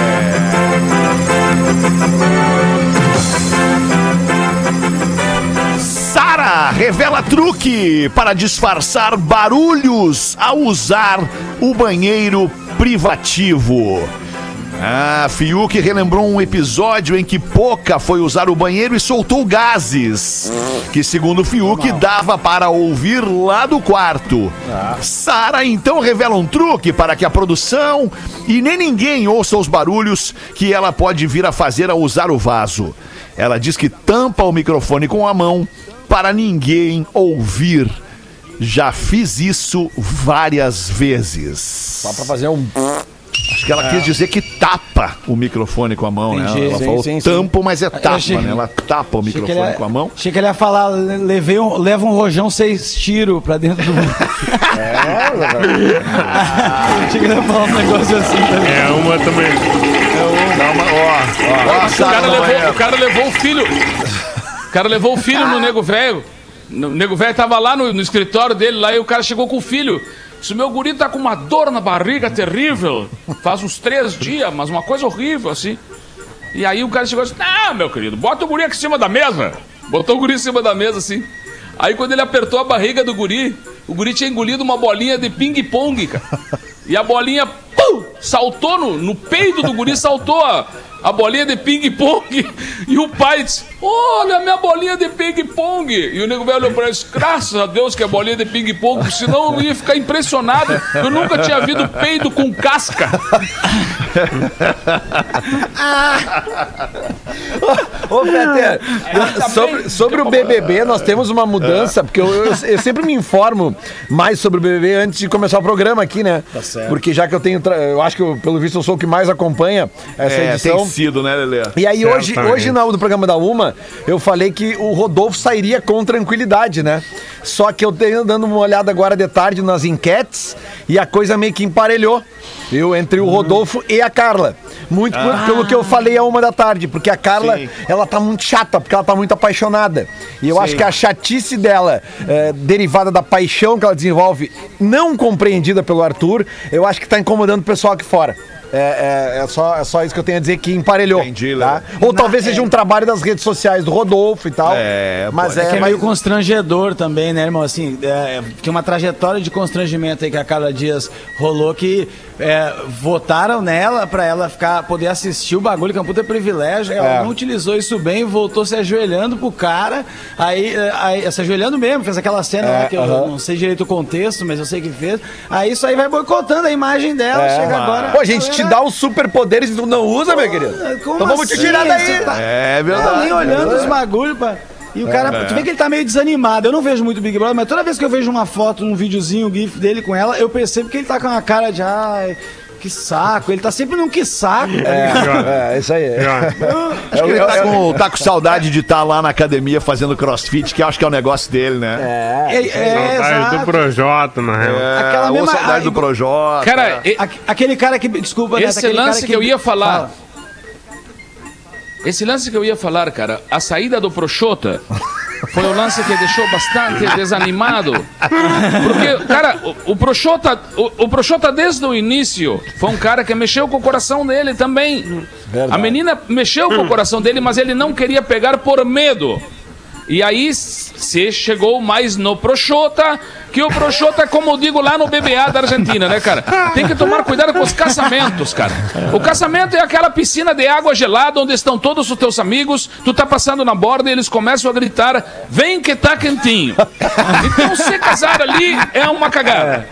Speaker 2: Sara revela truque para disfarçar barulhos ao usar o banheiro privativo. Ah, Fiuk relembrou um episódio em que Poca foi usar o banheiro e soltou gases, que segundo Fiuk dava para ouvir lá do quarto. Sara então revela um truque para que a produção e nem ninguém ouça os barulhos que ela pode vir a fazer ao usar o vaso. Ela diz que tampa o microfone com a mão para ninguém ouvir. Já fiz isso várias vezes.
Speaker 3: Só pra fazer um.
Speaker 2: Acho que ela quis dizer que tapa o microfone com a mão, né?
Speaker 4: Entendi.
Speaker 2: Ela
Speaker 3: Sim,
Speaker 2: falou
Speaker 3: sim, sim.
Speaker 2: tampo, mas é tapa,
Speaker 4: achei-
Speaker 2: né? Ela tapa o microfone
Speaker 4: ia-
Speaker 2: com a mão.
Speaker 4: Achei que ele ia falar, le- levei um, leva um rojão seis tiros pra dentro do. Achei que ele ia falar um negócio assim também.
Speaker 5: É uma também.
Speaker 2: Dá uma, ó, ó,
Speaker 6: O
Speaker 2: Sara
Speaker 6: cara, levou, o cara levou o filho. O cara levou o filho no nego velho. O nego velho tava lá no, no escritório dele, lá e o cara chegou com o filho. Disse: meu guri tá com uma dor na barriga terrível. Faz uns três dias, mas uma coisa horrível assim. E aí o cara chegou disse: Não, meu querido, bota o guri aqui em cima da mesa. Botou o guri em cima da mesa assim. Aí quando ele apertou a barriga do guri, o guri tinha engolido uma bolinha de ping-pong, cara. E a bolinha, pum, saltou no, no peito do guri, saltou a, a bolinha de ping-pong. E o pai disse: Olha, minha bolinha de ping-pong. E o nego velho olhou pra ele e disse: Graças a Deus que é bolinha de ping-pong, senão eu ia ficar impressionado. Eu nunca tinha visto peido com casca.
Speaker 3: Ô, Peter,
Speaker 6: tá
Speaker 3: sobre,
Speaker 6: bem.
Speaker 3: sobre o BBB, nós temos uma mudança, porque eu, eu- eu sempre me informo mais sobre o BBB antes de começar o programa aqui, né? Tá
Speaker 4: certo.
Speaker 3: Porque já que eu tenho. Eu acho que, eu, pelo visto, eu sou o que mais acompanha essa
Speaker 2: É,
Speaker 3: edição.
Speaker 2: Né, Lelê?
Speaker 3: E aí, hoje,
Speaker 5: Certamente.
Speaker 3: hoje na, no programa da Uma, eu falei que o Rodolfo sairia com tranquilidade, né? Só que eu tenho dando uma olhada agora de tarde nas enquetes e a coisa meio que emparelhou. Eu, entre o Rodolfo e a Carla. Muito por- pelo que eu falei a uma da tarde, porque a Carla,
Speaker 2: Sim.
Speaker 3: ela tá muito chata, porque ela tá muito apaixonada. E eu acho que a chatice dela, eh, derivada da paixão que ela desenvolve, não compreendida pelo Arthur, eu acho que tá incomodando o pessoal aqui fora. É, é- é só, é só isso que eu tenho a dizer que emparelhou.
Speaker 2: Entendi,
Speaker 3: tá? Ou talvez seja um trabalho das redes sociais do Rodolfo e tal.
Speaker 2: É,
Speaker 3: mas é,
Speaker 4: É que é
Speaker 3: mas-
Speaker 4: meio constrangedor também, né, irmão? Assim, é, tinha uma trajetória de constrangimento aí que a Carla Dias rolou que é, votaram nela pra ela ficar, poder assistir o bagulho, que é um puta privilégio. Ela
Speaker 3: É.
Speaker 4: não utilizou isso bem, voltou se ajoelhando pro cara. Aí, é, aí se ajoelhando mesmo, fez aquela cena
Speaker 3: É,
Speaker 4: lá que eu
Speaker 3: aham.
Speaker 4: não sei direito o contexto, mas eu sei que fez. Aí isso aí vai boicotando a imagem dela,
Speaker 3: É.
Speaker 4: chega agora.
Speaker 3: Pô, a gente te dá os superpoderes e tu não usa, meu querido.
Speaker 4: Como
Speaker 3: Então vamos te
Speaker 4: assim?
Speaker 3: tirar daí.
Speaker 4: Tá-
Speaker 2: É
Speaker 4: Tá
Speaker 2: verdade.
Speaker 4: nem olhando os bagulho, pá. E o cara, tu vê que ele tá meio desanimado. Eu não vejo muito Big Brother, mas toda vez que eu vejo uma foto, um videozinho, um gif dele com ela, eu percebo que ele tá com uma cara de ai, que saco. Ele tá sempre num que saco. tá ligado?
Speaker 3: É, isso aí.
Speaker 2: Acho que ele tá com, tá com saudade de estar lá na academia fazendo crossfit, que acho que é o negócio dele, né?
Speaker 4: É, é,
Speaker 5: Saudade do. Projota, na real.
Speaker 2: É,
Speaker 4: Aquela mesma-
Speaker 2: saudade do Projota.
Speaker 6: Cara, e-
Speaker 4: Aque- Aquele cara que. Desculpa, Neto,
Speaker 6: Esse lance que eu ia falar.
Speaker 4: Fala.
Speaker 6: Esse lance que eu ia falar, cara, a saída do Proxota foi o lance que deixou bastante desanimado. Porque, cara, o, o Proxota, o, o Proxota desde o início foi um cara que mexeu com o coração dele também. A menina mexeu com o coração dele, mas ele não queria pegar por medo. E aí se chegou mais no Proxota, que o Proxota, como eu digo lá no BBA da Argentina, né, cara? Tem que tomar cuidado com os caçamentos, cara. O caçamento é aquela piscina de água gelada onde estão todos os teus amigos, tu tá passando na borda e eles começam a gritar: vem que tá quentinho. Então se casar ali é uma cagada.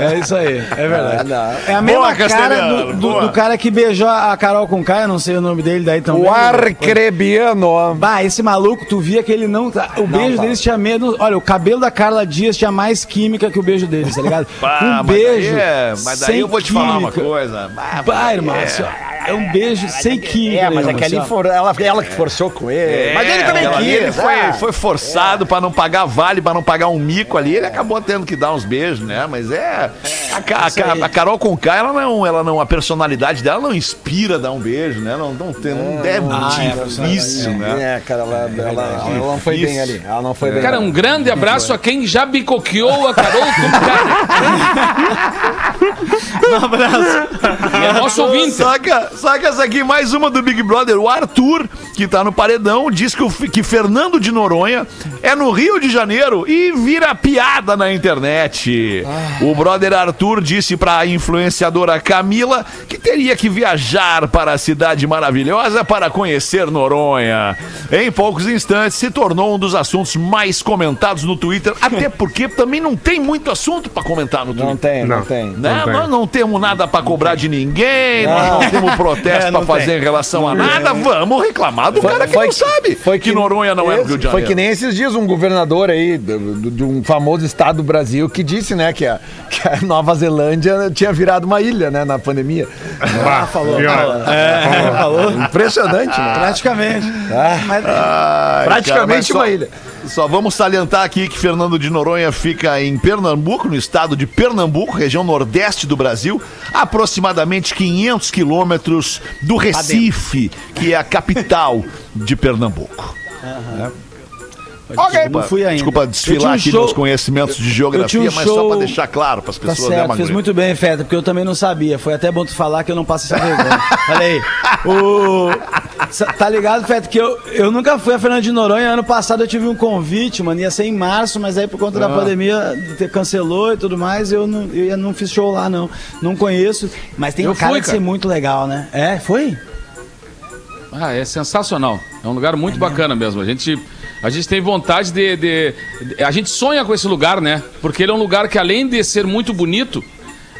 Speaker 4: É isso aí, é verdade. É a
Speaker 2: Boa,
Speaker 4: mesma cara
Speaker 2: Castelhano,
Speaker 4: do, do-
Speaker 2: boa.
Speaker 4: do cara que beijou a Carol com K, eu não sei o nome dele daí também.
Speaker 3: O Arcrebiano.
Speaker 4: Bah, esse maluco, tu via que ele não. O beijo
Speaker 3: tá.
Speaker 4: deles tinha medo. Olha, o cabelo da Carla Dias tinha mais química que o beijo deles, tá ligado?
Speaker 2: Pá,
Speaker 4: um
Speaker 2: mas daí
Speaker 4: beijo.
Speaker 2: é- mas daí
Speaker 4: sem
Speaker 2: eu vou te falar uma coisa. Bah,
Speaker 4: Bah, irmão, assim, é um beijo sem química.
Speaker 3: É, mas é que ali
Speaker 4: assim,
Speaker 3: for, ela, ela que forçou com ele.
Speaker 2: É,
Speaker 3: mas ele também
Speaker 2: ali,
Speaker 3: quis.
Speaker 2: Ele foi,
Speaker 3: ah.
Speaker 2: foi forçado pra não pagar vale, pra não pagar um mico ali. Ele acabou tendo que dar uns beijos, né? Mas é. A, a a Carol Conká, ela não, ela não. A personalidade dela não inspira dar um beijo, né? Não, não, tem, não é,
Speaker 4: Ah, é,
Speaker 2: difícil, né?
Speaker 3: É, cara, ela, ela, ela não foi bem ali. Ela não foi bem.
Speaker 6: Cara, um grande abraço a quem já bicoqueou a Carol com
Speaker 4: Um abraço.
Speaker 6: É nosso ouvinte.
Speaker 2: Saca, saca essa aqui, mais uma do Big Brother. O Arthur, que tá no paredão, diz que, o, que Fernando de Noronha é no Rio de Janeiro e vira piada na internet. O brother Arthur disse pra influenciadora Camila que teria que viajar para a cidade maravilhosa para conhecer Noronha. Em poucos instantes se tornou um dos assuntos mais comentados no Twitter, até porque também não tem muito assunto pra comentar no Twitter.
Speaker 3: Não tem, não,
Speaker 5: Não.
Speaker 3: tem.
Speaker 2: Né?
Speaker 5: Não tem.
Speaker 2: Nós não temos nada pra cobrar de ninguém, nós não temos protesto
Speaker 4: É,
Speaker 2: pra
Speaker 4: não
Speaker 2: fazer em relação a nada. Vamos reclamar do cara que não sabe
Speaker 3: foi
Speaker 2: que Noronha não é no Rio de
Speaker 3: Foi
Speaker 2: Janeiro.
Speaker 3: que nem esses dias um governador aí do- de um famoso estado do Brasil que disse, né, que a, que a Nova Zelândia tinha virado uma ilha, né, na pandemia.
Speaker 5: Bah, pior.
Speaker 4: É, falou.
Speaker 3: Impressionante, né?
Speaker 4: Praticamente. Mas,
Speaker 2: Ai,
Speaker 3: Praticamente
Speaker 2: cara,
Speaker 3: uma
Speaker 2: mas
Speaker 3: ilha.
Speaker 2: Só, só vamos salientar aqui que Fernando de Noronha fica em Pernambuco, no estado de Pernambuco, região nordeste do Brasil, aproximadamente 500 quilômetros do Recife, que é a capital de Pernambuco.
Speaker 4: Ok, não fui ainda.
Speaker 2: Desculpa desfilar
Speaker 4: um
Speaker 2: aqui
Speaker 4: show-
Speaker 2: meus conhecimentos de geografia,
Speaker 4: um
Speaker 2: mas só
Speaker 4: show-
Speaker 2: para deixar claro para as
Speaker 4: Tá
Speaker 2: pessoas, né,
Speaker 4: certo, fez
Speaker 2: Magrinho?
Speaker 4: muito bem, Feta, porque eu também não sabia. Foi até bom tu falar que eu não passo essa vergonha. Olha aí. O... Tá ligado, Feta, que eu, eu nunca fui a Fernando de Noronha. Ano passado eu tive um convite, mano. Ia ser em março, mas aí por conta
Speaker 2: Ah.
Speaker 4: da pandemia cancelou e tudo mais. Eu não, eu não fiz show lá, não. Não conheço. Mas tem
Speaker 6: Eu
Speaker 4: cara
Speaker 6: fui,
Speaker 4: de
Speaker 6: cara.
Speaker 4: ser muito legal, né? É, foi?
Speaker 6: Ah, é sensacional. É um lugar muito bacana mesmo. A gente, a gente tem vontade de, de- de- A gente sonha com esse lugar, né? Porque ele é um lugar que, além de ser muito bonito,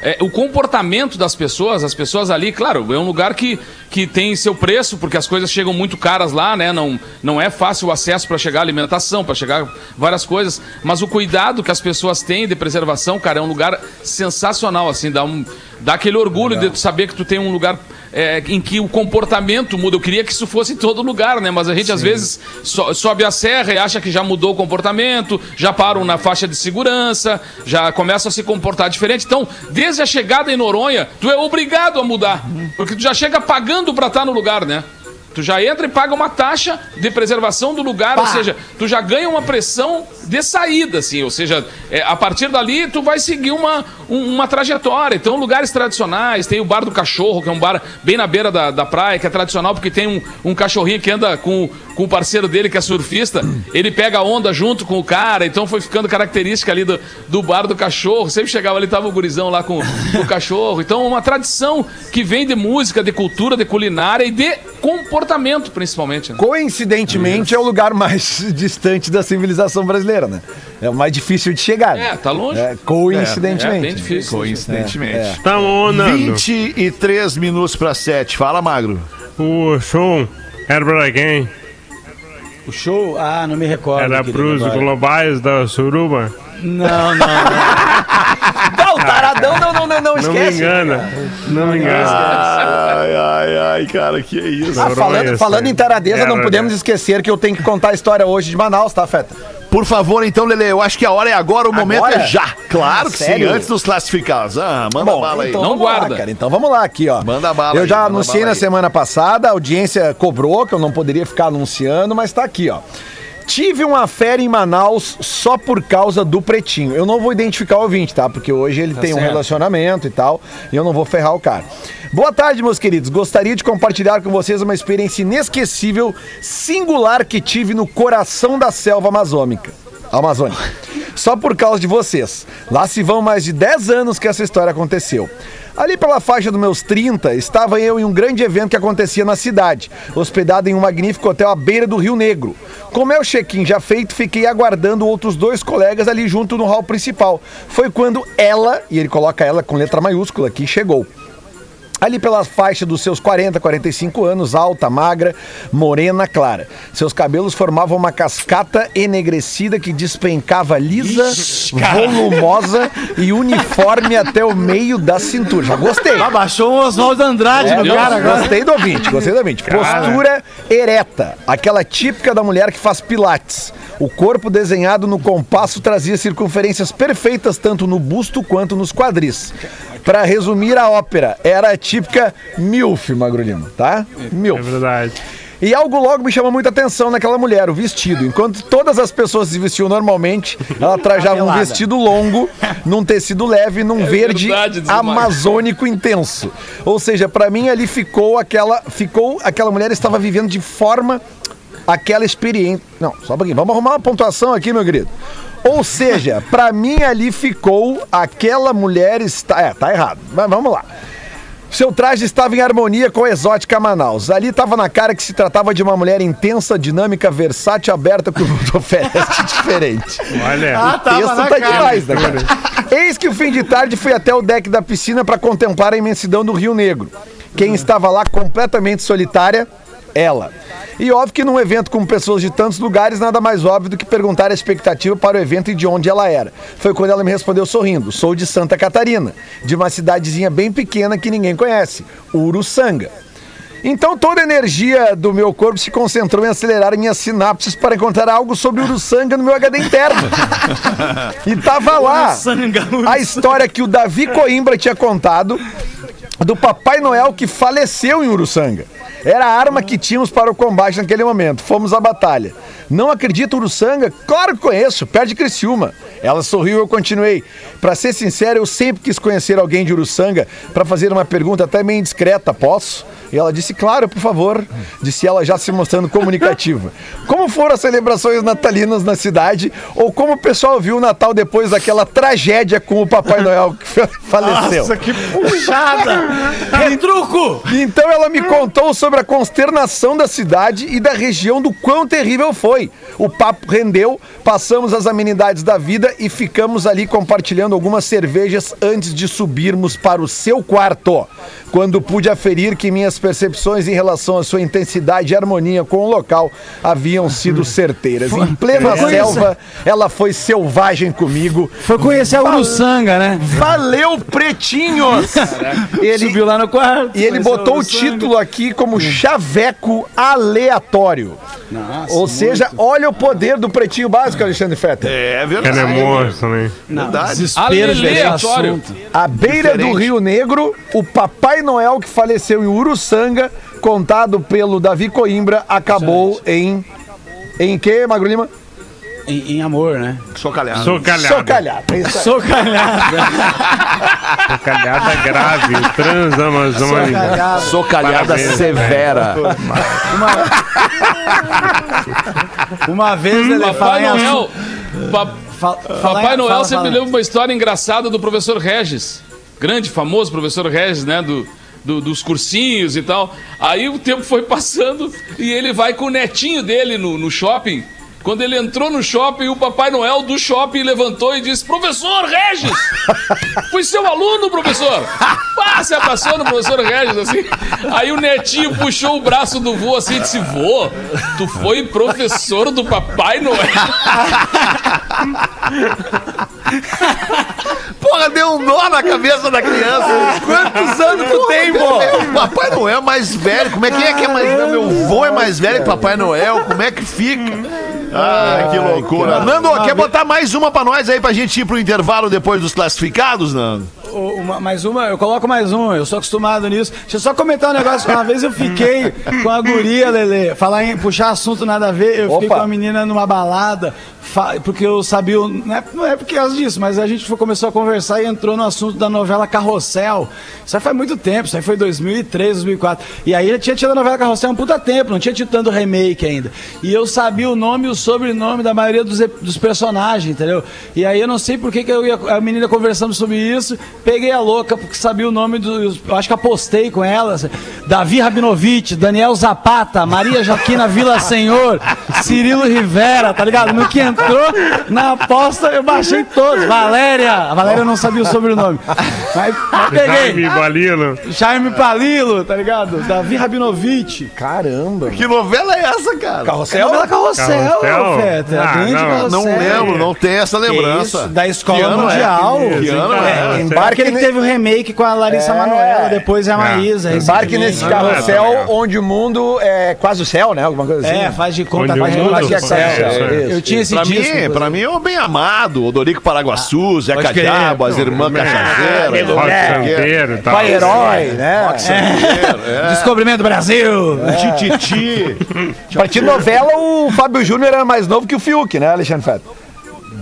Speaker 6: é, o comportamento das pessoas, as pessoas ali, claro, é um lugar que, que tem seu preço, porque as coisas chegam muito caras lá, né? Não, não é fácil o acesso para chegar à alimentação, para chegar várias coisas. Mas o cuidado que as pessoas têm de preservação, cara, é um lugar sensacional, assim, dá, um, dá aquele orgulho de tu saber que tu tem um lugar é, em que o comportamento muda. Eu queria que isso fosse em todo lugar, né? Mas a gente às vezes so- sobe a serra e acha que já mudou o comportamento, já param na faixa de segurança, já começam a se comportar diferente. Então, desde a chegada em Noronha, tu é obrigado a mudar, porque tu já chega pagando pra estar no lugar, né? Tu já entra e paga uma taxa de preservação do lugar, ou seja, tu já ganha uma pressão de saída, assim, ou seja, é, a partir dali tu vai seguir uma, um- uma trajetória. Então, lugares tradicionais, tem o Bar do Cachorro, que é um bar bem na beira da, da praia, que é tradicional porque tem um, um cachorrinho que anda com, com o parceiro dele, que é surfista, ele pega a onda junto com o cara, então foi ficando característica ali do, do Bar do Cachorro. Sempre chegava ali, tava o gurizão lá com, com o cachorro. Então, uma tradição que vem de música, de cultura, de culinária e de comportamento, principalmente. né?
Speaker 3: Coincidentemente, é o lugar mais distante da civilização brasileira, né? É o mais difícil de chegar. né?
Speaker 6: É, tá longe.
Speaker 3: É, coincidentemente.
Speaker 6: É, bem difícil.
Speaker 2: Coincidentemente.
Speaker 5: Estamos andando.
Speaker 2: 23 minutos para 7. Fala, Magro.
Speaker 5: O som era pra quem?
Speaker 4: O show? Ah, não me recordo.
Speaker 5: Era pros globais da Suruba?
Speaker 4: Não, não, não.
Speaker 3: Não, o taradão não, não, não, não
Speaker 5: Não me
Speaker 3: esquece.
Speaker 5: engana. Não me engana.
Speaker 2: Ai, ai, ai, cara, que isso.
Speaker 3: Ah, falando, falando em taradeza, não podemos esquecer que eu tenho que contar a história hoje de Manaus, tá, Feta?
Speaker 2: Por favor, então, Lele, eu acho que a hora é agora, o momento
Speaker 3: Agora?
Speaker 2: é já. Claro que
Speaker 3: Sério?
Speaker 2: sim, antes dos classificados. Ah, manda bala aí.
Speaker 3: então
Speaker 6: Não
Speaker 3: vamos lá,
Speaker 6: guarda.
Speaker 3: cara. Então vamos lá aqui, ó.
Speaker 2: Manda bala
Speaker 3: Eu
Speaker 2: aí,
Speaker 3: já anunciei na
Speaker 2: aí.
Speaker 3: semana passada, a audiência cobrou, que eu não poderia ficar anunciando, mas tá aqui, ó. Tive uma férias em Manaus só por causa do Pretinho. Eu não vou identificar o ouvinte, tá? Porque hoje ele tem um
Speaker 4: certo.
Speaker 3: relacionamento e tal, e eu não vou ferrar o cara. Boa tarde, meus queridos. Gostaria de compartilhar com vocês uma experiência inesquecível, singular que tive no coração da selva amazônica. Amazônica. Só por causa de vocês. Lá se vão mais de 10 anos que essa história aconteceu. Ali pela faixa dos meus 30, estava eu em um grande evento que acontecia na cidade, hospedado em um magnífico hotel à beira do Rio Negro. Com meu check-in já feito, fiquei aguardando outros dois colegas ali junto no hall principal. Foi quando ela, e ele coloca ela com letra maiúscula aqui, chegou. Ali pela faixa dos seus 40, 45 anos, alta, magra, morena, clara. Seus cabelos formavam uma cascata enegrecida que despencava lisa, volumosa e uniforme até o meio da cintura. Já gostei.
Speaker 4: Ah, baixou o Oswaldo Andrade no
Speaker 6: Deus.
Speaker 4: cara agora.
Speaker 3: Gostei do ouvinte, gostei do ouvinte. Postura ereta, aquela típica da mulher que faz pilates. O corpo desenhado no compasso trazia circunferências perfeitas tanto no busto quanto nos quadris. Pra resumir a ópera, era a típica MILF, Magro Lima, tá?
Speaker 5: É
Speaker 3: MILF.
Speaker 5: verdade.
Speaker 3: E algo logo me chama muita atenção naquela mulher, o vestido. Enquanto todas as pessoas se vestiam normalmente, ela trajava um vestido longo, num tecido leve, num verde
Speaker 6: verdade,
Speaker 3: amazônico intenso. Ou seja, pra mim ali ficou aquela, ficou aquela mulher estava vivendo de forma aquela experiência. Não, só um pouquinho. Vamos arrumar uma pontuação aqui, meu querido. Ou seja, pra mim ali ficou aquela mulher está, é, tá errado. Mas vamos lá. Seu traje estava em harmonia com a exótica Manaus. Ali estava na cara que se tratava de uma mulher intensa, dinâmica, versátil, aberta que o mundo oferece diferente.
Speaker 5: Olha.
Speaker 4: Ah, tava
Speaker 3: Texto tá
Speaker 4: cara.
Speaker 3: demais, né, cara? Eis que o fim de tarde fui até o deck da piscina para contemplar a imensidão do Rio Negro. Quem estava lá completamente solitária? Ela. E óbvio que num evento com pessoas de tantos lugares, nada mais óbvio do que perguntar a expectativa para o evento e de onde ela era. Foi quando ela me respondeu sorrindo: Sou de Santa Catarina, de uma cidadezinha bem pequena que ninguém conhece, Uruçanga. Então toda a energia do meu corpo se concentrou em acelerar minhas sinapses para encontrar algo sobre Uruçanga no meu HD interno. E tava lá a história que o Davi Coimbra tinha contado do Papai Noel que faleceu em Uruçanga. Era a arma que tínhamos para o combate naquele momento. Fomos à batalha. Não acredita Uruçanga? Claro que conheço, perto de Criciúma. Ela sorriu e eu continuei. Para ser sincero, eu sempre quis conhecer alguém de Uruçanga para fazer uma pergunta até meio indiscreta. Posso? E ela disse, claro, por favor. Disse ela já se mostrando comunicativa. Como foram as celebrações natalinas na cidade? Ou como o pessoal viu o Natal depois daquela tragédia com o Papai Noel que fa- faleceu?
Speaker 4: Nossa, que puxada! Retruco!
Speaker 3: Então ela me contou sobre a consternação da cidade e da região do quão terrível foi. O papo rendeu, passamos as amenidades da vida e ficamos ali compartilhando algumas cervejas antes de subirmos para o seu quarto. Quando pude aferir que minhas percepções em relação à sua intensidade e harmonia com o local haviam sido certeiras. Em plena selva, ela foi selvagem comigo.
Speaker 4: Foi conhecer a Uruçanga, né?
Speaker 3: Valeu, pretinhos! Ele,
Speaker 4: Subiu lá no quarto.
Speaker 3: e ele botou o
Speaker 4: Uruçanga.
Speaker 3: título aqui como chaveco aleatório. Ou seja, olha o poder do pretinho básico, Alexandre Fetter.
Speaker 2: É
Speaker 5: Ele é
Speaker 2: verdade.
Speaker 5: monstro também.
Speaker 4: Não,
Speaker 2: Verdade.
Speaker 4: desespero
Speaker 6: Aleatório.
Speaker 3: À beira
Speaker 2: Diferente.
Speaker 3: do Rio Negro, o Papai Noel que faleceu em Uruçanga, contado pelo Davi Coimbra, acabou em. Em que, Magro Lima?
Speaker 4: Em, em amor, né?
Speaker 2: Sou calhado.
Speaker 5: Sou calhado.
Speaker 3: Socalhado. É isso aí.
Speaker 4: Sou calhada.
Speaker 5: Sou calhada grave. Transamazônica.
Speaker 4: calhada.
Speaker 2: Sou calhada
Speaker 5: Parabéns,
Speaker 2: severa.
Speaker 4: Uma vez ele fala
Speaker 6: Papai
Speaker 4: em
Speaker 6: Noel. Pa-
Speaker 4: fala
Speaker 6: Papai Noel
Speaker 4: fala,
Speaker 6: sempre
Speaker 4: fala.
Speaker 6: lembra uma história engraçada do professor Regis. Grande, famoso professor Regis, né? Do, do- dos cursinhos e tal. Aí o tempo foi passando e ele vai com o netinho dele no, no shopping. Quando ele entrou no shopping, o Papai Noel do shopping levantou e disse: Professor Regis! Fui seu aluno, professor! Pá, se abraçou no professor Regis, assim. Aí o netinho puxou o braço do vô assim e disse: Vô, tu foi professor do Papai Noel.
Speaker 2: Porra, deu um nó na cabeça da criança. Quantos anos tu tem, pô? Papai Noel é mais velho. Como é que é que é mais velho? Meu vô é mais velho que Papai Noel. Como é que fica? Ah, que loucura. Nando, quer botar mais uma pra nós aí pra gente ir pro intervalo depois dos classificados, Nando?
Speaker 4: Uma- mais uma, eu coloco mais uma, eu sou acostumado nisso. Deixa eu só comentar um negócio. Uma vez eu fiquei com a guria, Lele, falar em puxar assunto nada a ver. Eu fiquei
Speaker 3: Opa.
Speaker 4: com a menina numa balada, porque eu sabia. Não é, não é por causa disso, mas a gente foi- começou a conversar e entrou no assunto da novela Carrossel. Isso aí faz muito tempo, isso aí foi 2003, 2004. E aí já tinha tido a novela Carrossel há um puta tempo, não tinha tido tanto remake ainda. E eu sabia o nome e o sobrenome da maioria dos, dos personagens, entendeu? E aí eu não sei por que, que eu ia, a menina conversando sobre isso, peguei a louca, porque sabia o nome dos. Eu acho que apostei com ela. assim, Davi Rabinovich, Daniel Zapata, Maria Joaquina Vila Senhor, Cirilo Rivera, tá ligado? No que entrou na aposta, eu baixei todos. Valéria, a Valéria não sabia o sobrenome. Mas, mas
Speaker 5: Jaime
Speaker 4: peguei.
Speaker 5: Balino.
Speaker 4: Jaime Palilo, tá ligado? Davi Rabinovich.
Speaker 3: Caramba.
Speaker 2: Que novela é essa, cara?
Speaker 3: Carrossel?
Speaker 4: Novela Carrossel,
Speaker 5: Carrossel?
Speaker 4: Feta.
Speaker 5: Ah,
Speaker 4: grande
Speaker 5: não,
Speaker 4: Carrossel.
Speaker 2: Não lembro, não tem essa lembrança.
Speaker 4: isso, da
Speaker 2: Que
Speaker 4: Escola
Speaker 2: ano é?
Speaker 4: Mundial.
Speaker 2: Que ano é?
Speaker 4: É,
Speaker 3: Embarque
Speaker 4: ele
Speaker 3: ne-
Speaker 4: teve o remake com a Larissa
Speaker 3: É.
Speaker 4: Manoela, depois a Maísa.
Speaker 3: Embarque nesse carrossel
Speaker 5: não.
Speaker 3: onde o mundo é quase o céu, né? Alguma coisa assim.
Speaker 4: É, faz de conta,
Speaker 5: Onde
Speaker 4: faz de conta que é céu.
Speaker 5: é,
Speaker 4: Eu tinha esse
Speaker 2: Pra
Speaker 4: disco.
Speaker 2: mim, pra mim é o bem amado, Odorico Paraguaçu, Zé
Speaker 4: pode crer.
Speaker 2: Cadiabo, as irmãs Cachaceiras.
Speaker 5: Rock
Speaker 3: É.
Speaker 5: Santeiro.
Speaker 3: Pai herói, né?
Speaker 4: Descobrimento do Brasil.
Speaker 2: Tititi.
Speaker 3: Pra ti novela, o Fábio Júnior era mais novo que o Fiuk, né, Alexandre Fetter?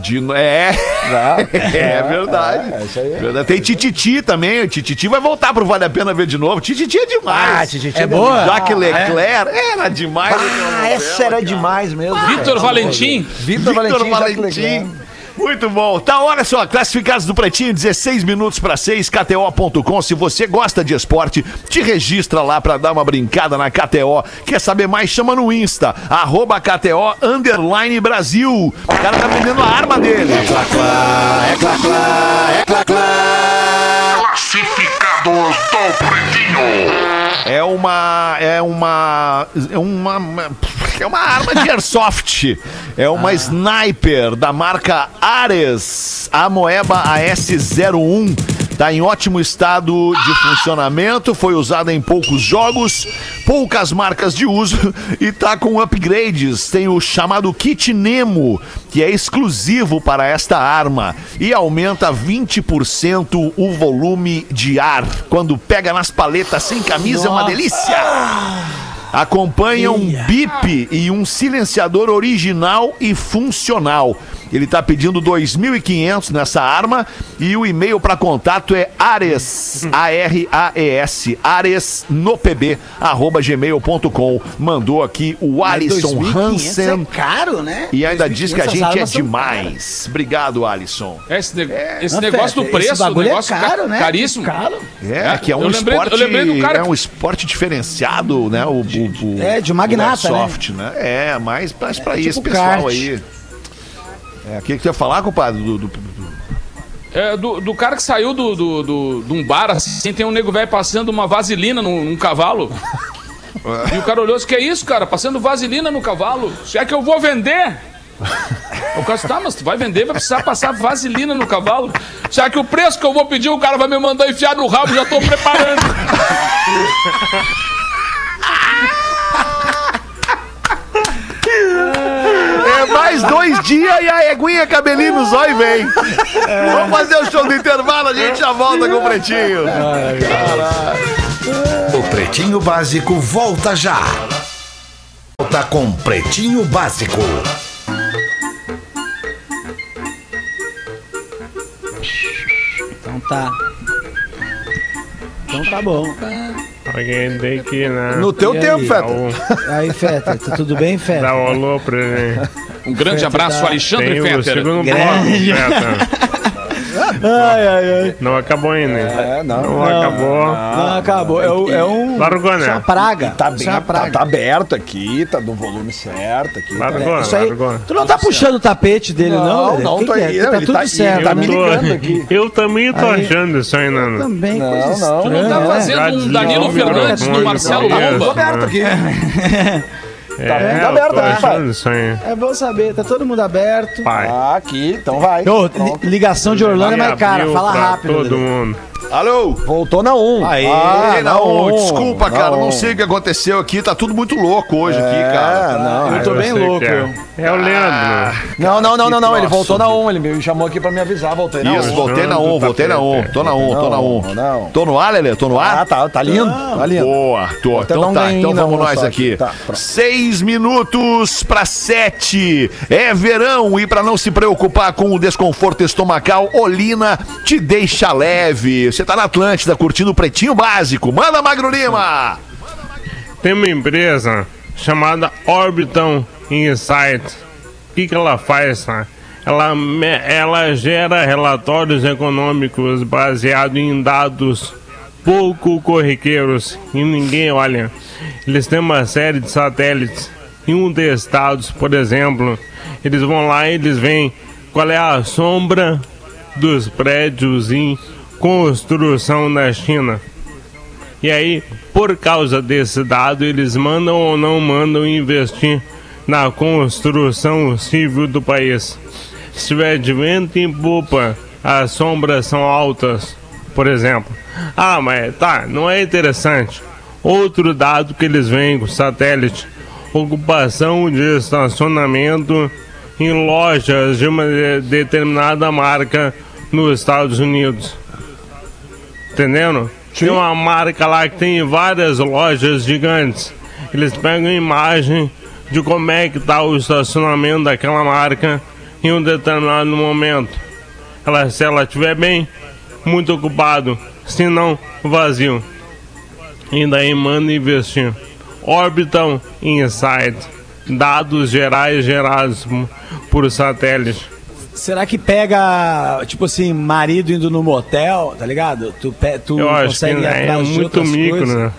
Speaker 2: De, é, é verdade.
Speaker 3: É, isso aí.
Speaker 2: Verdade. Tem Tititi também. O Tititi vai voltar pro Vale a Pena Ver de novo. Tititi é demais.
Speaker 3: Ah, Tititi
Speaker 4: É boa?
Speaker 2: Jaque
Speaker 4: Ah,
Speaker 2: Leclerc. Era demais.
Speaker 3: Ah, essa era demais mesmo.
Speaker 6: Vitor Valentim.
Speaker 3: Vitor
Speaker 2: Victor
Speaker 3: Valentim. Jacques
Speaker 2: Valentim. Muito bom. Tá, olha só, classificados do Pretinho, 16 minutos para 6, KTO.com. Se você gosta de esporte, te registra lá para dar uma brincada na KTO. Quer saber mais? Chama no Insta, arroba KTO underline Brasil. O cara tá vendendo a arma dele. É clá, clá, é clá, clá, é clá, clá.
Speaker 10: Do Pretinho.
Speaker 2: É uma. É uma. É uma. É uma arma de airsoft. É uma sniper da marca Ares. A Moeba AS01. Tá em ótimo estado de funcionamento, foi usada em poucos jogos, poucas marcas de uso e tá com upgrades. Tem o chamado Kit Nemo, que é exclusivo para esta arma e aumenta 20% o volume de ar. Quando pega nas paletas sem camisa é uma delícia. Acompanha um bip e um silenciador original e funcional. Ele tá pedindo 2.500 nessa arma e o e-mail para contato é ares, A-R-A-E-S, ares no pb, arroba gmail.com. Mandou aqui o Alisson
Speaker 4: 2.500
Speaker 2: Hansen.
Speaker 4: É caro, né?
Speaker 2: E ainda diz que a
Speaker 4: 2.500
Speaker 2: gente é demais. Obrigado, Alisson.
Speaker 6: É, Esse, ne- esse
Speaker 4: Não,
Speaker 6: negócio do
Speaker 4: esse
Speaker 6: preço, o
Speaker 4: bagulho
Speaker 6: negócio
Speaker 4: é
Speaker 6: ca-
Speaker 4: caro, né?
Speaker 6: caríssimo.
Speaker 4: Caro.
Speaker 2: É, que é um
Speaker 6: eu lembrei- eu
Speaker 2: esporte.
Speaker 6: lembrei do cara
Speaker 2: É um esporte diferenciado, né? O, o- o-
Speaker 4: é, de
Speaker 2: o
Speaker 4: magnata, né?
Speaker 2: Airsoft, né? É, mais pra, pra
Speaker 4: É,
Speaker 2: esse
Speaker 4: tipo
Speaker 2: pessoal
Speaker 4: kart.
Speaker 2: aí. É, o que, que tu ia falar, compadre? Do, do-
Speaker 6: É, do, do cara que saiu do, do, do- de um bar, assim, tem um nego velho passando uma vaselina num, num cavalo. e o cara olhou e disse, que é isso, cara? Passando vaselina no cavalo? Se é que eu vou vender? O cara disse, tá, mas tu vai vender, vai precisar passar vaselina no cavalo. Se é que o preço que eu vou pedir, o cara vai me mandar enfiar no rabo, já tô preparando.
Speaker 2: mais dois dias e a eguinha cabelinho nos olhos vem. Vamos fazer o show do intervalo, a gente já volta com o Pretinho.
Speaker 1: O Pretinho Básico volta já. Volta com Pretinho Básico.
Speaker 4: Então tá. Então tá bom.
Speaker 5: Alguém tem que, né?
Speaker 3: No teu
Speaker 4: E
Speaker 3: tempo,
Speaker 4: aí?
Speaker 3: Feta.
Speaker 4: Aí, Feta, tá tudo bem, Feta?
Speaker 5: dar um alô pra ele.
Speaker 6: Um grande abraço,
Speaker 4: tá-
Speaker 6: Alexandre
Speaker 5: Tem o
Speaker 6: Fetter.
Speaker 5: segundo bloco.
Speaker 4: Ai, ai, ai.
Speaker 5: Não acabou ainda.
Speaker 3: É, não.
Speaker 5: Não acabou.
Speaker 4: Não, acabou. É, o- é um.
Speaker 5: Largou,
Speaker 4: Isso é
Speaker 5: né?
Speaker 4: uma praga.
Speaker 3: Tá
Speaker 4: Isso
Speaker 3: bem,
Speaker 4: é uma
Speaker 3: tá,
Speaker 4: praga.
Speaker 3: tá aberto aqui, tá no volume certo aqui. tá-
Speaker 5: Largou,
Speaker 4: Isso aí,
Speaker 5: largou.
Speaker 4: tu não tá puxando o tapete dele, não?
Speaker 3: Não, não, tô
Speaker 4: é?
Speaker 3: aí,
Speaker 4: Tá tudo
Speaker 3: tá-
Speaker 4: certo.
Speaker 3: tá me
Speaker 5: Tô-
Speaker 3: ligando aqui.
Speaker 5: Eu também tô
Speaker 4: Aí.
Speaker 5: achando isso aí, Nano.
Speaker 4: Também,
Speaker 3: Não,
Speaker 4: coisa
Speaker 3: não.
Speaker 4: estranha,
Speaker 6: Tu não tá
Speaker 4: né?
Speaker 6: fazendo um Danilo
Speaker 5: o
Speaker 6: Fernandes no
Speaker 5: microfone,
Speaker 6: Marcelo
Speaker 5: tá
Speaker 3: aberto aqui.
Speaker 5: É,
Speaker 3: Tá
Speaker 5: eu
Speaker 3: aberto, né,
Speaker 5: achando
Speaker 3: pai?
Speaker 5: isso aí.
Speaker 4: É bom saber, tá todo mundo aberto.
Speaker 5: Pai.
Speaker 3: Ah, aqui, então vai.
Speaker 4: Ô, ligação de Orlando é mais cara, fala rápido.
Speaker 5: Todo
Speaker 4: Lelê.
Speaker 5: mundo.
Speaker 2: Alô?
Speaker 3: Voltou na 1.
Speaker 2: Aê,
Speaker 3: ah, na
Speaker 2: não,
Speaker 3: 1.
Speaker 2: desculpa,
Speaker 3: na
Speaker 2: cara, não
Speaker 3: 1.
Speaker 2: sei o que aconteceu aqui, tá tudo muito louco hoje
Speaker 3: É,
Speaker 2: aqui, cara.
Speaker 3: não.
Speaker 4: Eu tô
Speaker 5: Ah,
Speaker 4: bem louco,
Speaker 5: é.
Speaker 4: eu.
Speaker 5: É o Leandro.
Speaker 3: Não, não, não,
Speaker 2: que
Speaker 3: não, não. Ele voltou na 1. Ele me chamou aqui pra me avisar. Voltei na 1.
Speaker 2: Isso, voltei na 1,
Speaker 5: Achando
Speaker 2: voltei na 1.
Speaker 5: tapete.
Speaker 2: Tô na 1, tô na 1.
Speaker 3: Não, não.
Speaker 2: Tô no ar, Lelê? Tô no ar?
Speaker 3: Ah, tá, tá lindo. Tá lindo.
Speaker 2: Boa, tô. Então
Speaker 3: um
Speaker 2: tá, então vamos nós aqui.
Speaker 3: Tá.
Speaker 2: Seis minutos para sete. É verão e para não se preocupar com o desconforto estomacal, Olina te deixa leve. Você tá na Atlântida curtindo o Pretinho Básico. Manda, Magro Lima!
Speaker 5: Tem uma empresa chamada Orbital Insight. O que, que ela faz? Né? Ela, ela gera relatórios econômicos baseados em dados pouco corriqueiros e ninguém olha. Eles têm uma série de satélites. Em um desses estados, por exemplo, eles vão lá e eles veem qual é a sombra dos prédios em construção na China. E aí, por causa desse dado, eles mandam ou não mandam investir na construção civil do país. Se tiver de vento em popa, as sombras são altas, por exemplo. Ah, mas tá, não é interessante. Outro dado que eles veem com satélite: ocupação de estacionamento em lojas de uma de- determinada marca nos Estados Unidos. Entendendo? Tem uma marca lá que tem várias lojas gigantes. Eles pegam imagem de como é que tá o estacionamento daquela marca em um determinado momento. Ela, se ela estiver bem, muito ocupado. Se não, vazio. E daí manda investir. Orbital Insight. Dados gerais gerados por satélite.
Speaker 4: Será que pega, tipo assim, marido indo no motel, tá ligado? Tu, pe- tu
Speaker 5: Eu acho que
Speaker 4: consegue ir
Speaker 5: é
Speaker 4: atrás de
Speaker 5: muito micro,
Speaker 4: coisas?
Speaker 5: né?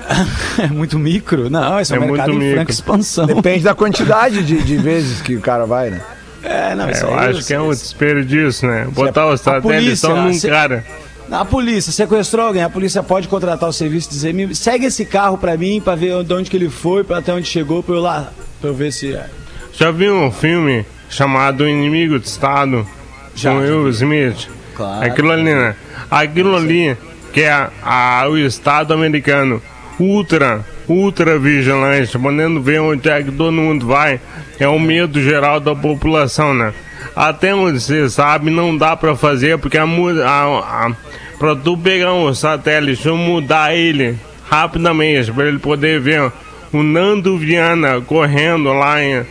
Speaker 4: é muito micro? Não, esse é,
Speaker 5: É
Speaker 4: um mercado
Speaker 5: muito
Speaker 4: em franca expansão.
Speaker 3: Depende da quantidade de, de vezes que o cara vai, né?
Speaker 4: É, não, isso
Speaker 5: Eu
Speaker 4: aí,
Speaker 5: acho que é
Speaker 4: isso-
Speaker 5: um desperdício, né? Botar
Speaker 4: a
Speaker 5: o satélite só num
Speaker 4: se-
Speaker 5: cara.
Speaker 4: A polícia sequestrou alguém, a polícia pode contratar o serviço e dizer, "Me- segue esse carro pra mim, pra ver de onde que ele foi, pra até onde chegou, pra eu lá, pra eu ver se... é."
Speaker 5: Já viu um filme chamado Inimigo de Estado?
Speaker 4: Já,
Speaker 5: com Will Smith.
Speaker 4: Claro.
Speaker 5: Aquilo ali, né? Aquilo ali que é a, o Estado americano ultra, ultra vigilante, podendo ver onde é que todo mundo vai. É o medo geral da população, né? Até onde você sabe, não dá pra fazer, porque a, a, a, pra tu pegar um satélite e mudar ele rapidamente, pra ele poder ver o Nando Viana correndo lá em,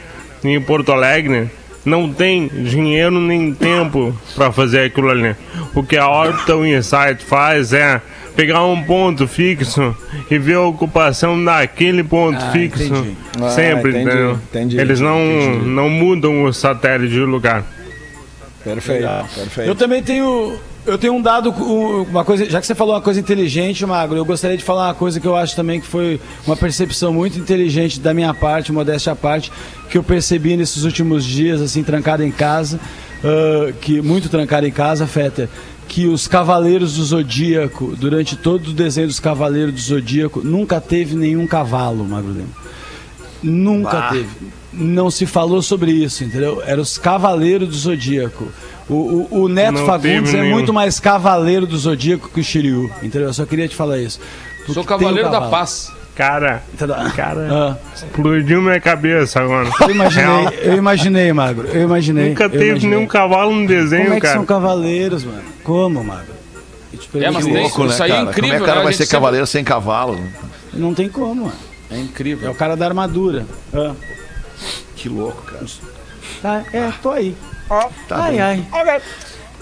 Speaker 5: em Porto Alegre, não tem dinheiro nem tempo para fazer aquilo ali. O que a Orbital Insight faz é pegar um ponto fixo e ver a ocupação daquele ponto
Speaker 4: Ah,
Speaker 5: fixo
Speaker 4: entendi.
Speaker 3: Ah,
Speaker 5: sempre,
Speaker 3: entendi,
Speaker 5: entendeu?
Speaker 3: entendi,
Speaker 5: Eles não,
Speaker 3: entendi.
Speaker 5: não mudam o satélite de lugar.
Speaker 3: Perfeito,
Speaker 4: Eu
Speaker 3: perfeito.
Speaker 4: também tenho. Eu tenho um dado, um- uma coisa, já que você falou uma coisa inteligente, Magro, eu gostaria de falar uma coisa que eu acho também que foi uma percepção muito inteligente da minha parte, modéstia à parte, que eu percebi nesses últimos dias, assim, trancado em casa, ah, que muito trancado em casa, Fetter, que os Cavaleiros do Zodíaco, durante todo o desenho dos Cavaleiros do Zodíaco, nunca teve nenhum cavalo, Magro Lima. Nunca teve. Não se falou sobre isso, entendeu? Era os Cavaleiros do Zodíaco. O, o, o Neto
Speaker 5: Não
Speaker 4: Fagundes é
Speaker 5: nenhum.
Speaker 4: muito mais Cavaleiro do Zodíaco que o Shiryu, entendeu? Eu só queria te falar isso. Porque
Speaker 6: Sou
Speaker 4: um
Speaker 6: cavaleiro da paz.
Speaker 5: Cara, cara,
Speaker 4: Ah,
Speaker 5: explodiu minha cabeça agora.
Speaker 4: eu imaginei, eu imaginei, Magro. Eu imaginei.
Speaker 5: Nunca teve
Speaker 4: imaginei.
Speaker 5: nenhum cavalo no desenho,
Speaker 4: Como é que
Speaker 5: cara.
Speaker 4: são cavaleiros, mano? Como, Magro?
Speaker 6: É, mas tem-.
Speaker 2: Louco, né,
Speaker 6: Isso aí é
Speaker 2: cara?
Speaker 6: incrível,
Speaker 2: Como é que o
Speaker 6: né?
Speaker 2: cara
Speaker 6: A
Speaker 2: vai ser
Speaker 6: sempre-
Speaker 2: cavaleiro sem cavalo?
Speaker 4: Não tem como, mano.
Speaker 6: É
Speaker 4: É
Speaker 6: incrível.
Speaker 4: o cara da armadura. Ah.
Speaker 2: Que louco, cara.
Speaker 4: Tá, é, tô aí.
Speaker 2: Tá
Speaker 4: ai,
Speaker 2: bem.
Speaker 4: ai.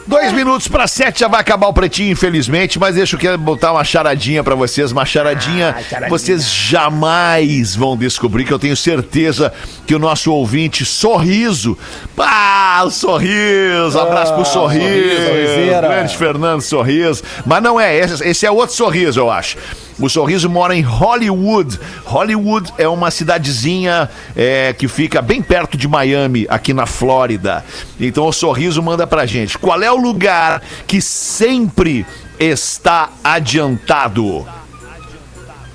Speaker 2: Dois minutos para sete já vai acabar o pretinho, infelizmente, mas deixa eu quero botar uma charadinha para vocês, uma charadinha, vocês jamais vão descobrir que eu tenho certeza que o nosso ouvinte Sorriso, ah, o Sorriso, abraço pro Sorriso,
Speaker 3: Sorriseira.
Speaker 2: grande Fernando Sorriso, mas não é esse, esse é outro Sorriso, eu acho. O Sorriso mora em Hollywood. Hollywood é uma cidadezinha é, que fica bem perto de Miami, aqui na Flórida. Então o Sorriso manda pra gente. Qual é o lugar que sempre está adiantado?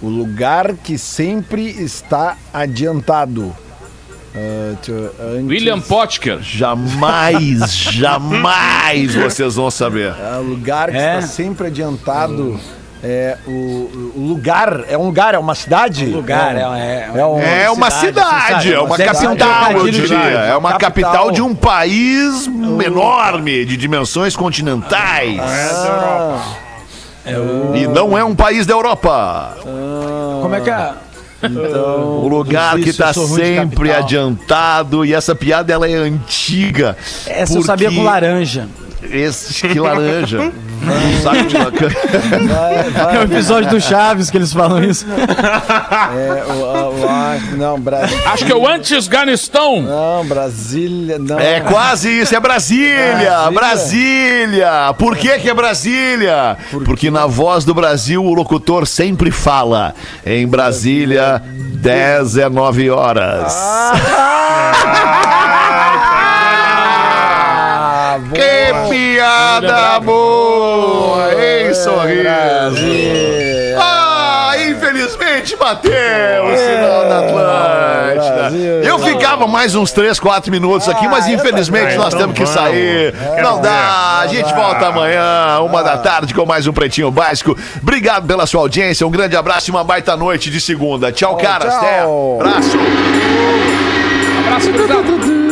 Speaker 3: O lugar que sempre está adiantado. Eu- antes-
Speaker 6: William Potker.
Speaker 2: Jamais, jamais vocês vão saber.
Speaker 3: É, o lugar que
Speaker 4: É?
Speaker 3: está sempre adiantado. É o, o lugar, é um lugar, é uma cidade?
Speaker 4: Lugar, é,
Speaker 3: é,
Speaker 4: é,
Speaker 3: um-
Speaker 2: É uma cidade, é uma
Speaker 4: um
Speaker 2: capital, eu diria. É uma capital
Speaker 3: Capital.
Speaker 2: de um país enorme, de dimensões continentais. E não é um país da Europa.
Speaker 4: Como é que é?
Speaker 2: O lugar que está sempre adiantado. E essa piada ela é antiga.
Speaker 4: Essa eu sabia com laranja.
Speaker 2: Esse que laranja. Sabe de laranja?
Speaker 3: vai, vai,
Speaker 4: É o episódio do Chaves que eles falam isso.
Speaker 3: é, o, a- o, a- não, Brasil.
Speaker 6: Acho que é o Antes-Ganistão.
Speaker 3: Não, Brasília, não.
Speaker 2: É quase isso, é Brasília,
Speaker 3: Brasília.
Speaker 2: Brasília. Por que que é Brasília? Porque na voz do Brasil o locutor sempre fala. Em Brasília, 19 horas.
Speaker 3: Ah, boa.
Speaker 2: Que piada boa, hein, sorriso?
Speaker 3: Brasília.
Speaker 2: Ah, infelizmente bateu o sinal da Atlântida.
Speaker 3: Brasil.
Speaker 2: Eu ficava mais uns 3, 4 minutos aqui, mas infelizmente
Speaker 5: também.
Speaker 2: nós
Speaker 5: Então
Speaker 2: temos que sair. Não dá, a gente volta amanhã, uma da tarde, com mais um Pretinho Básico. Obrigado pela sua audiência, um grande abraço e uma baita noite de segunda. Tchau, caras. Até.
Speaker 3: tchau.
Speaker 2: Abraço.
Speaker 6: Abraço, obrigado.